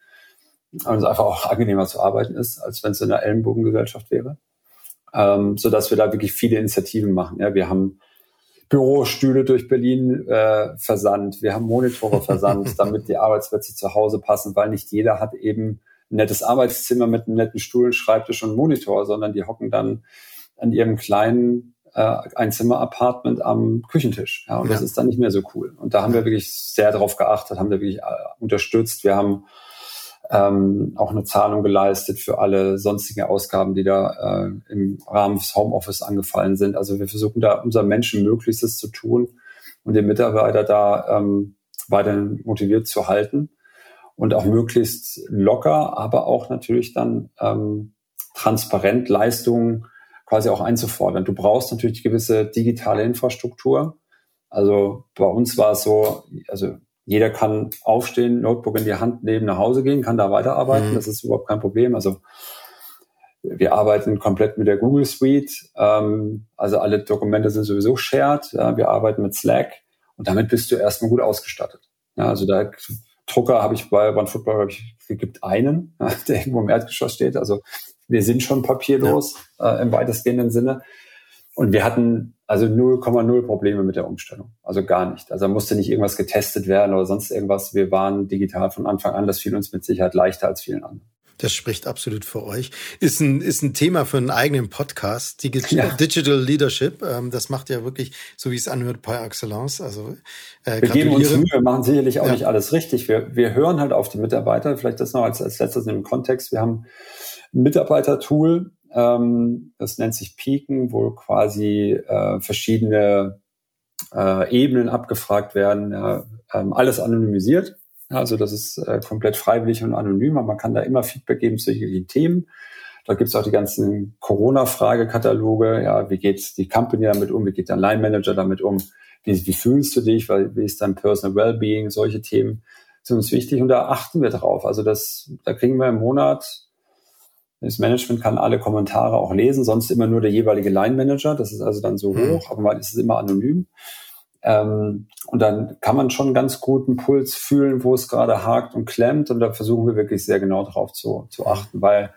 und es einfach auch angenehmer zu arbeiten ist, als wenn es in einer Ellenbogengesellschaft wäre. Ähm, so dass wir da wirklich viele Initiativen machen. Ja, wir haben Bürostühle durch Berlin äh, versandt, wir haben Monitore versandt, damit die Arbeitsplätze zu Hause passen, weil nicht jeder hat eben ein nettes Arbeitszimmer mit einem netten Stuhl, Schreibtisch und Monitor, sondern die hocken dann an ihrem kleinen äh, Einzimmer-Apartment am Küchentisch. Ja, und ja. das ist dann nicht mehr so cool. Und da haben wir wirklich sehr darauf geachtet, haben wir wirklich äh, unterstützt. Wir haben ähm, auch eine Zahlung geleistet für alle sonstigen Ausgaben, die da äh, im Rahmen des Homeoffice angefallen sind. Also wir versuchen da unser Menschen Möglichstes zu tun und den Mitarbeiter da ähm, weiterhin motiviert zu halten und auch möglichst locker, aber auch natürlich dann ähm, transparent Leistungen quasi auch einzufordern. Du brauchst natürlich gewisse digitale Infrastruktur. Also bei uns war es so, also jeder kann aufstehen, Notebook in die Hand nehmen, nach Hause gehen, kann da weiterarbeiten. Mhm. Das ist überhaupt kein Problem. Also wir arbeiten komplett mit der Google Suite. Ähm, also alle Dokumente sind sowieso shared. Ja, wir arbeiten mit Slack und damit bist du erstmal gut ausgestattet. Ja, also da Drucker habe ich bei OneFootball, habe ich, gibt einen, der irgendwo im Erdgeschoss steht. Also wir sind schon papierlos ja. äh, im weitestgehenden Sinne. Und wir hatten also 0,0 Probleme mit der Umstellung. Also gar nicht. Also musste nicht irgendwas getestet werden oder sonst irgendwas. Wir waren digital von Anfang an. Das fiel uns mit Sicherheit leichter als vielen anderen. Das spricht absolut für euch. Ist ein, ist ein Thema für einen eigenen Podcast. Digital, ja. Digital Leadership. Ähm, das macht ja wirklich, so wie es anhört, par excellence. Also, äh, wir geben uns Mühe, wir machen sicherlich auch ja. nicht alles richtig. Wir, wir hören halt auf die Mitarbeiter. Vielleicht das noch als, als letztes in dem Kontext. Wir haben ein Mitarbeitertool, ähm, das nennt sich Peaken, wo quasi äh, verschiedene äh, Ebenen abgefragt werden, äh, alles anonymisiert. Also das ist äh, komplett freiwillig und anonym, aber man kann da immer Feedback geben zu solchen Themen. Da gibt es auch die ganzen Corona-Fragekataloge. Ja, wie geht die Company damit um? Wie geht der Line-Manager damit um? Wie, wie fühlst du dich? Weil, wie ist dein Personal Wellbeing? Solche Themen sind uns wichtig und da achten wir drauf. Also das, da kriegen wir im Monat das Management kann alle Kommentare auch lesen, sonst immer nur der jeweilige Line-Manager. Das ist also dann so mhm. hoch, aber man ist es immer anonym. Ähm, und dann kann man schon ganz gut einen Puls fühlen, wo es gerade hakt und klemmt. Und da versuchen wir wirklich sehr genau darauf zu, zu achten, weil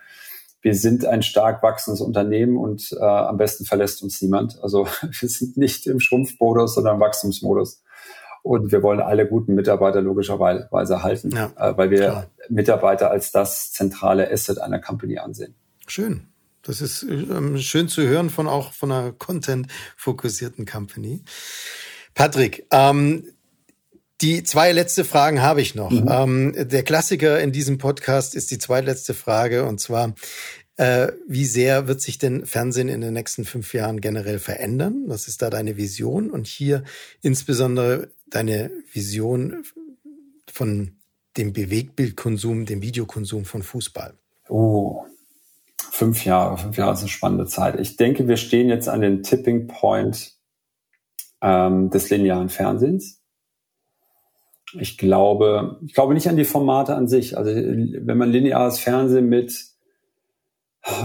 wir sind ein stark wachsendes Unternehmen und äh, am besten verlässt uns niemand. Also wir sind nicht im Schrumpfmodus, sondern im Wachstumsmodus. Und wir wollen alle guten Mitarbeiter logischerweise halten, ja, äh, weil wir klar. Mitarbeiter als das zentrale Asset einer Company ansehen. Schön. Das ist ähm, schön zu hören von auch von einer content-fokussierten Company. Patrick, ähm, die zwei letzte Fragen habe ich noch. Mhm. Ähm, der Klassiker in diesem Podcast ist die zweitletzte Frage und zwar, äh, wie sehr wird sich denn Fernsehen in den nächsten fünf Jahren generell verändern? Was ist da deine Vision? Und hier insbesondere deine Vision von dem Bewegtbildkonsum, dem Videokonsum von Fußball? Oh, fünf Jahre. Fünf Jahre ist eine spannende Zeit. Ich denke, wir stehen jetzt an den Tipping Point ähm, des linearen Fernsehens. Ich glaube, ich glaube nicht an die Formate an sich. Also wenn man lineares Fernsehen mit,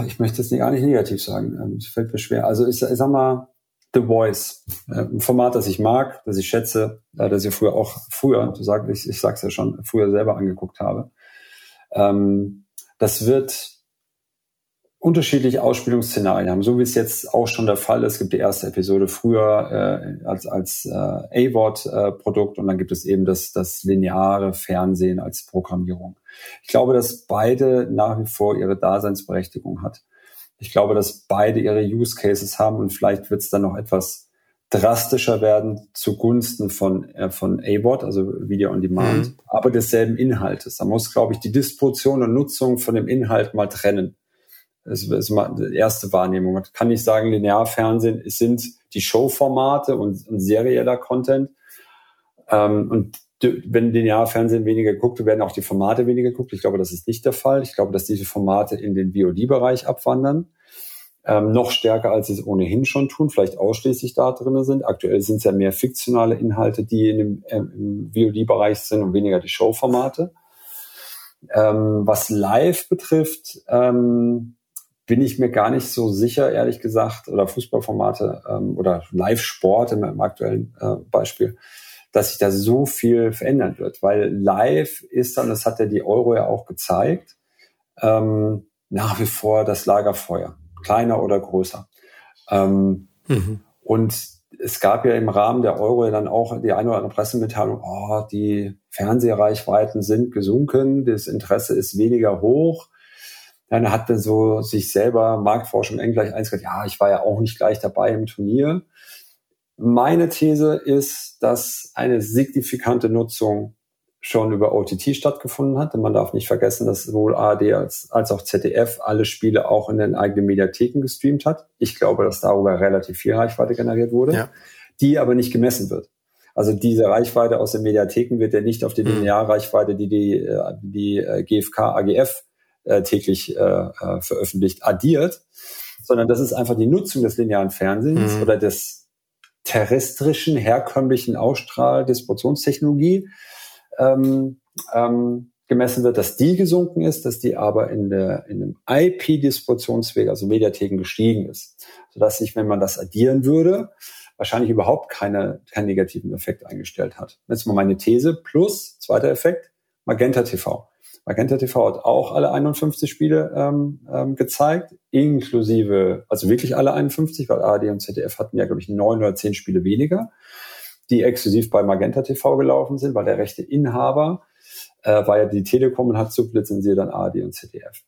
ich möchte es gar nicht negativ sagen, ähm, es fällt mir schwer. Also ich, ich sag mal, The Voice, äh, ein Format, das ich mag, das ich schätze, äh, das ich früher auch früher, du sagst, ich, ich sag's ja schon, früher selber angeguckt habe. Ähm, das wird unterschiedliche Ausspielungsszenarien haben, so wie es jetzt auch schon der Fall ist. Es gibt die erste Episode früher äh, als, als äh, A-Wort-Produkt äh, und dann gibt es eben das, das lineare Fernsehen als Programmierung. Ich glaube, dass beide nach wie vor ihre Daseinsberechtigung hat. Ich glaube, dass beide ihre Use Cases haben und vielleicht wird es dann noch etwas drastischer werden zugunsten von, äh, von AVOD, also Video on Demand, mhm. aber desselben Inhaltes. Da muss, glaube ich, die Disposition und Nutzung von dem Inhalt mal trennen. Das ist mal die erste Wahrnehmung. Man kann nicht sagen, Linearfernsehen es sind die Showformate und, und serieller Content. Ähm, und wenn Linearfernsehen weniger geguckt werden auch die Formate weniger geguckt. Ich glaube, das ist nicht der Fall. Ich glaube, dass diese Formate in den VOD-Bereich abwandern ähm, noch stärker, als sie es ohnehin schon tun, vielleicht ausschließlich da drin sind. Aktuell sind es ja mehr fiktionale Inhalte, die in dem, äh, im VOD-Bereich sind und weniger die Showformate. Ähm, was Live betrifft, ähm, bin ich mir gar nicht so sicher, ehrlich gesagt, oder Fußballformate ähm, oder Live-Sport im, im, aktuellen äh, Beispiel, dass sich da so viel verändern wird. Weil Live ist dann, das hat ja die Euro ja auch gezeigt, ähm, nach wie vor das Lagerfeuer kleiner oder größer. Ähm, mhm. Und es gab ja im Rahmen der Euro dann auch die eine oder andere Pressemitteilung, oh, die Fernsehreichweiten sind gesunken, das Interesse ist weniger hoch. Dann hat er so sich selber Marktforschung eng gleich eins gesagt, ja, ich war ja auch nicht gleich dabei im Turnier. Meine These ist, dass eine signifikante Nutzung schon über OTT stattgefunden hat. Denn man darf nicht vergessen, dass sowohl ARD als, als auch ZDF alle Spiele auch in den eigenen Mediatheken gestreamt hat. Ich glaube, dass darüber relativ viel Reichweite generiert wurde, ja. die aber nicht gemessen wird. Also diese Reichweite aus den Mediatheken wird ja nicht auf die mhm. Linearreichweite, die die, äh, die äh, GfK, AGF äh, täglich äh, veröffentlicht, addiert, sondern das ist einfach die Nutzung des linearen Fernsehens mhm. oder des terrestrischen, herkömmlichen Ausstrahl-Distributionstechnologie ähm, ähm, gemessen wird, dass die gesunken ist, dass die aber in, der, in dem IP-Distributionsweg, also Mediatheken, gestiegen ist. Sodass sich, wenn man das addieren würde, wahrscheinlich überhaupt keine, keinen negativen Effekt eingestellt hat. Jetzt mal meine These. Plus, zweiter Effekt, Magenta TV. Magenta TV hat auch alle 51 Spiele ähm, ähm, gezeigt, inklusive, also wirklich alle 51, weil ARD und ZDF hatten ja, glaube ich, neun oder zehn Spiele weniger die exklusiv bei Magenta TV gelaufen sind, weil der rechte Inhaber äh, war ja die Telekom und hat sublizenziert an ARD und ZDF.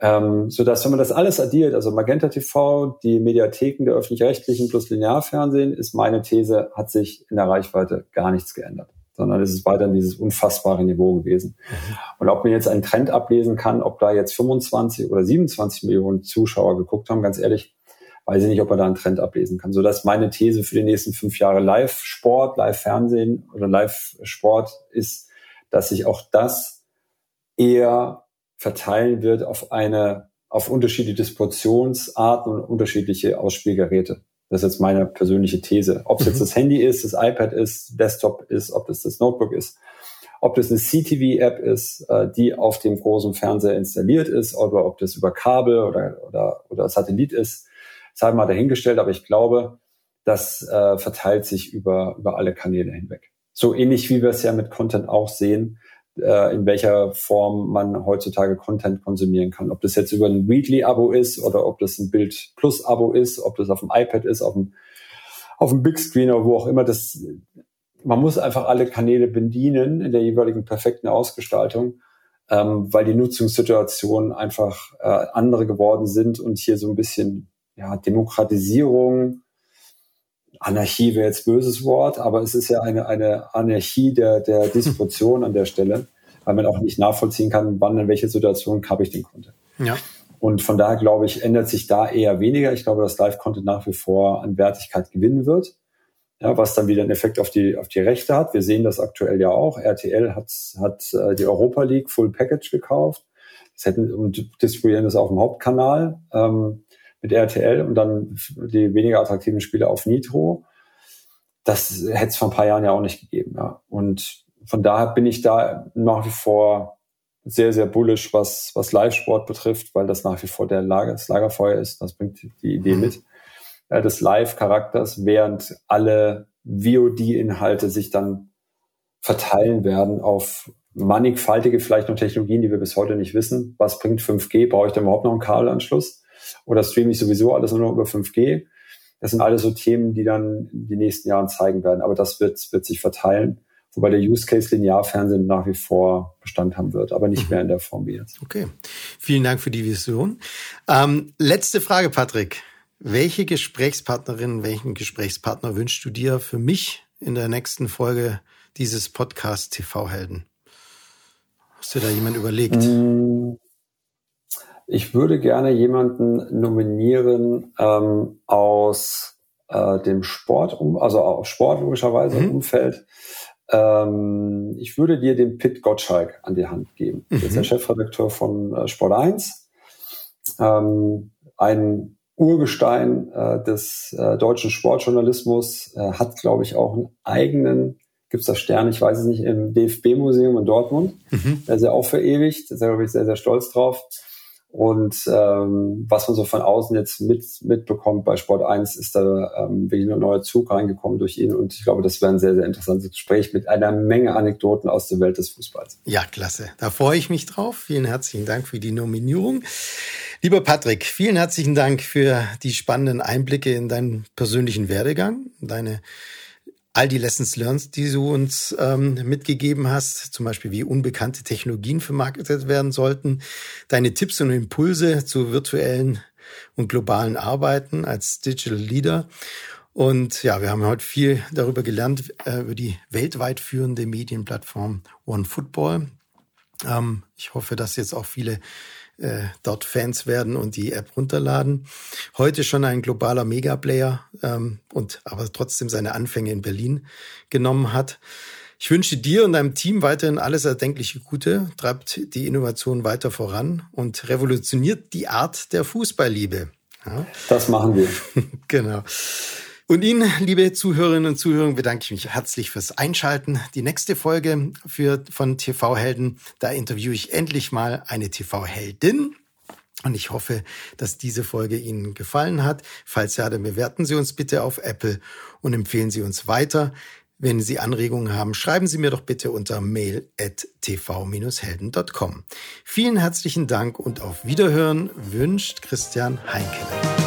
Ähm, so dass wenn man das alles addiert, also Magenta TV, die Mediatheken der öffentlich-rechtlichen plus Linearfernsehen, ist meine These, hat sich in der Reichweite gar nichts geändert, sondern es ist weiterhin dieses unfassbare Niveau gewesen. Mhm. Und ob man jetzt einen Trend ablesen kann, ob da jetzt 25 oder 27 Millionen Zuschauer geguckt haben, ganz ehrlich, weiß ich nicht, ob man da einen Trend ablesen kann. So dass meine These für die nächsten fünf Jahre Live-Sport, Live-Fernsehen oder Live-Sport ist, dass sich auch das eher verteilen wird auf eine, auf unterschiedliche Dispositionsarten und unterschiedliche Ausspielgeräte. Das ist jetzt meine persönliche These. Ob es jetzt mhm. das Handy ist, das iPad ist, Desktop ist, ob das das Notebook ist, ob das eine CTV-App ist, äh, die auf dem großen Fernseher installiert ist, oder ob das über Kabel oder, oder, oder Satellit ist sei mal dahingestellt, aber ich glaube, das äh, verteilt sich über, über alle Kanäle hinweg. So ähnlich wie wir es ja mit Content auch sehen, äh, in welcher Form man heutzutage Content konsumieren kann. Ob das jetzt über ein Weekly-Abo ist oder ob das ein Bild Plus-Abo ist, ob das auf dem iPad ist, auf dem, auf dem Big Screen oder wo auch immer. Das, man muss einfach alle Kanäle bedienen in der jeweiligen perfekten Ausgestaltung, ähm, weil die Nutzungssituationen einfach äh, andere geworden sind und hier so ein bisschen ja, Demokratisierung, Anarchie wäre jetzt böses Wort, aber es ist ja eine, eine Anarchie der, der Distribution an der Stelle, weil man auch nicht nachvollziehen kann, wann in welche Situation habe ich den Content. Ja. Und von daher glaube ich, ändert sich da eher weniger. Ich glaube, dass Live-Content nach wie vor an Wertigkeit gewinnen wird. Ja, was dann wieder einen Effekt auf die, auf die Rechte hat. Wir sehen das aktuell ja auch. RTL hat, hat äh, die Europa League Full Package gekauft. Das hätten, und distribuieren das auf dem Hauptkanal. Ähm, mit RTL und dann die weniger attraktiven Spiele auf Nitro. Das hätte es vor ein paar Jahren ja auch nicht gegeben. Ja. Und von daher bin ich da nach wie vor sehr, sehr bullish, was, was Live-Sport betrifft, weil das nach wie vor der Lager, das Lagerfeuer ist. Das bringt die Idee mit äh, des Live-Charakters, während alle VOD-Inhalte sich dann verteilen werden auf mannigfaltige vielleicht noch Technologien, die wir bis heute nicht wissen. Was bringt 5G? Brauche ich da überhaupt noch einen Kabelanschluss? Oder streame ich sowieso alles nur noch über 5G. Das sind alles so Themen, die dann in den nächsten Jahren zeigen werden. Aber das wird, wird sich verteilen, wobei der Use Case Linearfernsehen nach wie vor Bestand haben wird, aber nicht mhm. mehr in der Form wie jetzt. Okay, vielen Dank für die Vision. Ähm, letzte Frage, Patrick. welche Gesprächspartnerin, welchen Gesprächspartner wünschst du dir für mich in der nächsten Folge dieses Podcast TV Helden? Hast du da jemand überlegt? Mm, ich würde gerne jemanden nominieren ähm, aus äh, dem Sport, also auch Sport logischerweise mhm. Umfeld. Ähm, ich würde dir den Pitt Gottschalk an die Hand geben. Mhm. Der ist der Chefredakteur von äh, Sport 1. Ähm, ein Urgestein äh, des äh, deutschen Sportjournalismus, äh, hat, glaube ich, auch einen eigenen, gibt es da Stern, ich weiß es nicht, im DFB-Museum in Dortmund. Mhm. Da ist er auch verewigt, da ist er, glaube ich, sehr, sehr stolz drauf. Und ähm, was man so von außen jetzt mit, mitbekommt bei Sport 1, ist da ähm, wirklich ein neuer Zug reingekommen durch ihn. Und ich glaube, das wäre ein sehr, sehr interessantes Gespräch mit einer Menge Anekdoten aus der Welt des Fußballs. Ja, klasse. Da freue ich mich drauf. Vielen herzlichen Dank für die Nominierung. Lieber Patrick, vielen herzlichen Dank für die spannenden Einblicke in deinen persönlichen Werdegang, deine all die Lessons learned, die du uns ähm, mitgegeben hast, zum Beispiel wie unbekannte Technologien vermarktet werden sollten, deine Tipps und Impulse zu virtuellen und globalen Arbeiten als Digital Leader. Und ja, wir haben heute viel darüber gelernt, äh, über die weltweit führende Medienplattform OneFootball. Ähm, ich hoffe, dass jetzt auch viele äh, dort Fans werden und die App runterladen. Heute schon ein globaler Megaplayer ähm, und aber trotzdem seine Anfänge in Berlin genommen hat. Ich wünsche dir und deinem Team weiterhin alles erdenkliche Gute, treibt die Innovation weiter voran und revolutioniert die Art der Fußballliebe. Ja. Das machen wir. genau. Und Ihnen, liebe Zuhörerinnen und Zuhörer, bedanke ich mich herzlich fürs Einschalten. Die nächste Folge für, von TV Helden, da interviewe ich endlich mal eine TV Heldin. Und ich hoffe, dass diese Folge Ihnen gefallen hat. Falls ja, dann bewerten Sie uns bitte auf Apple und empfehlen Sie uns weiter. Wenn Sie Anregungen haben, schreiben Sie mir doch bitte unter mail at tv-helden.com. Vielen herzlichen Dank und auf Wiederhören wünscht Christian Heinkeler.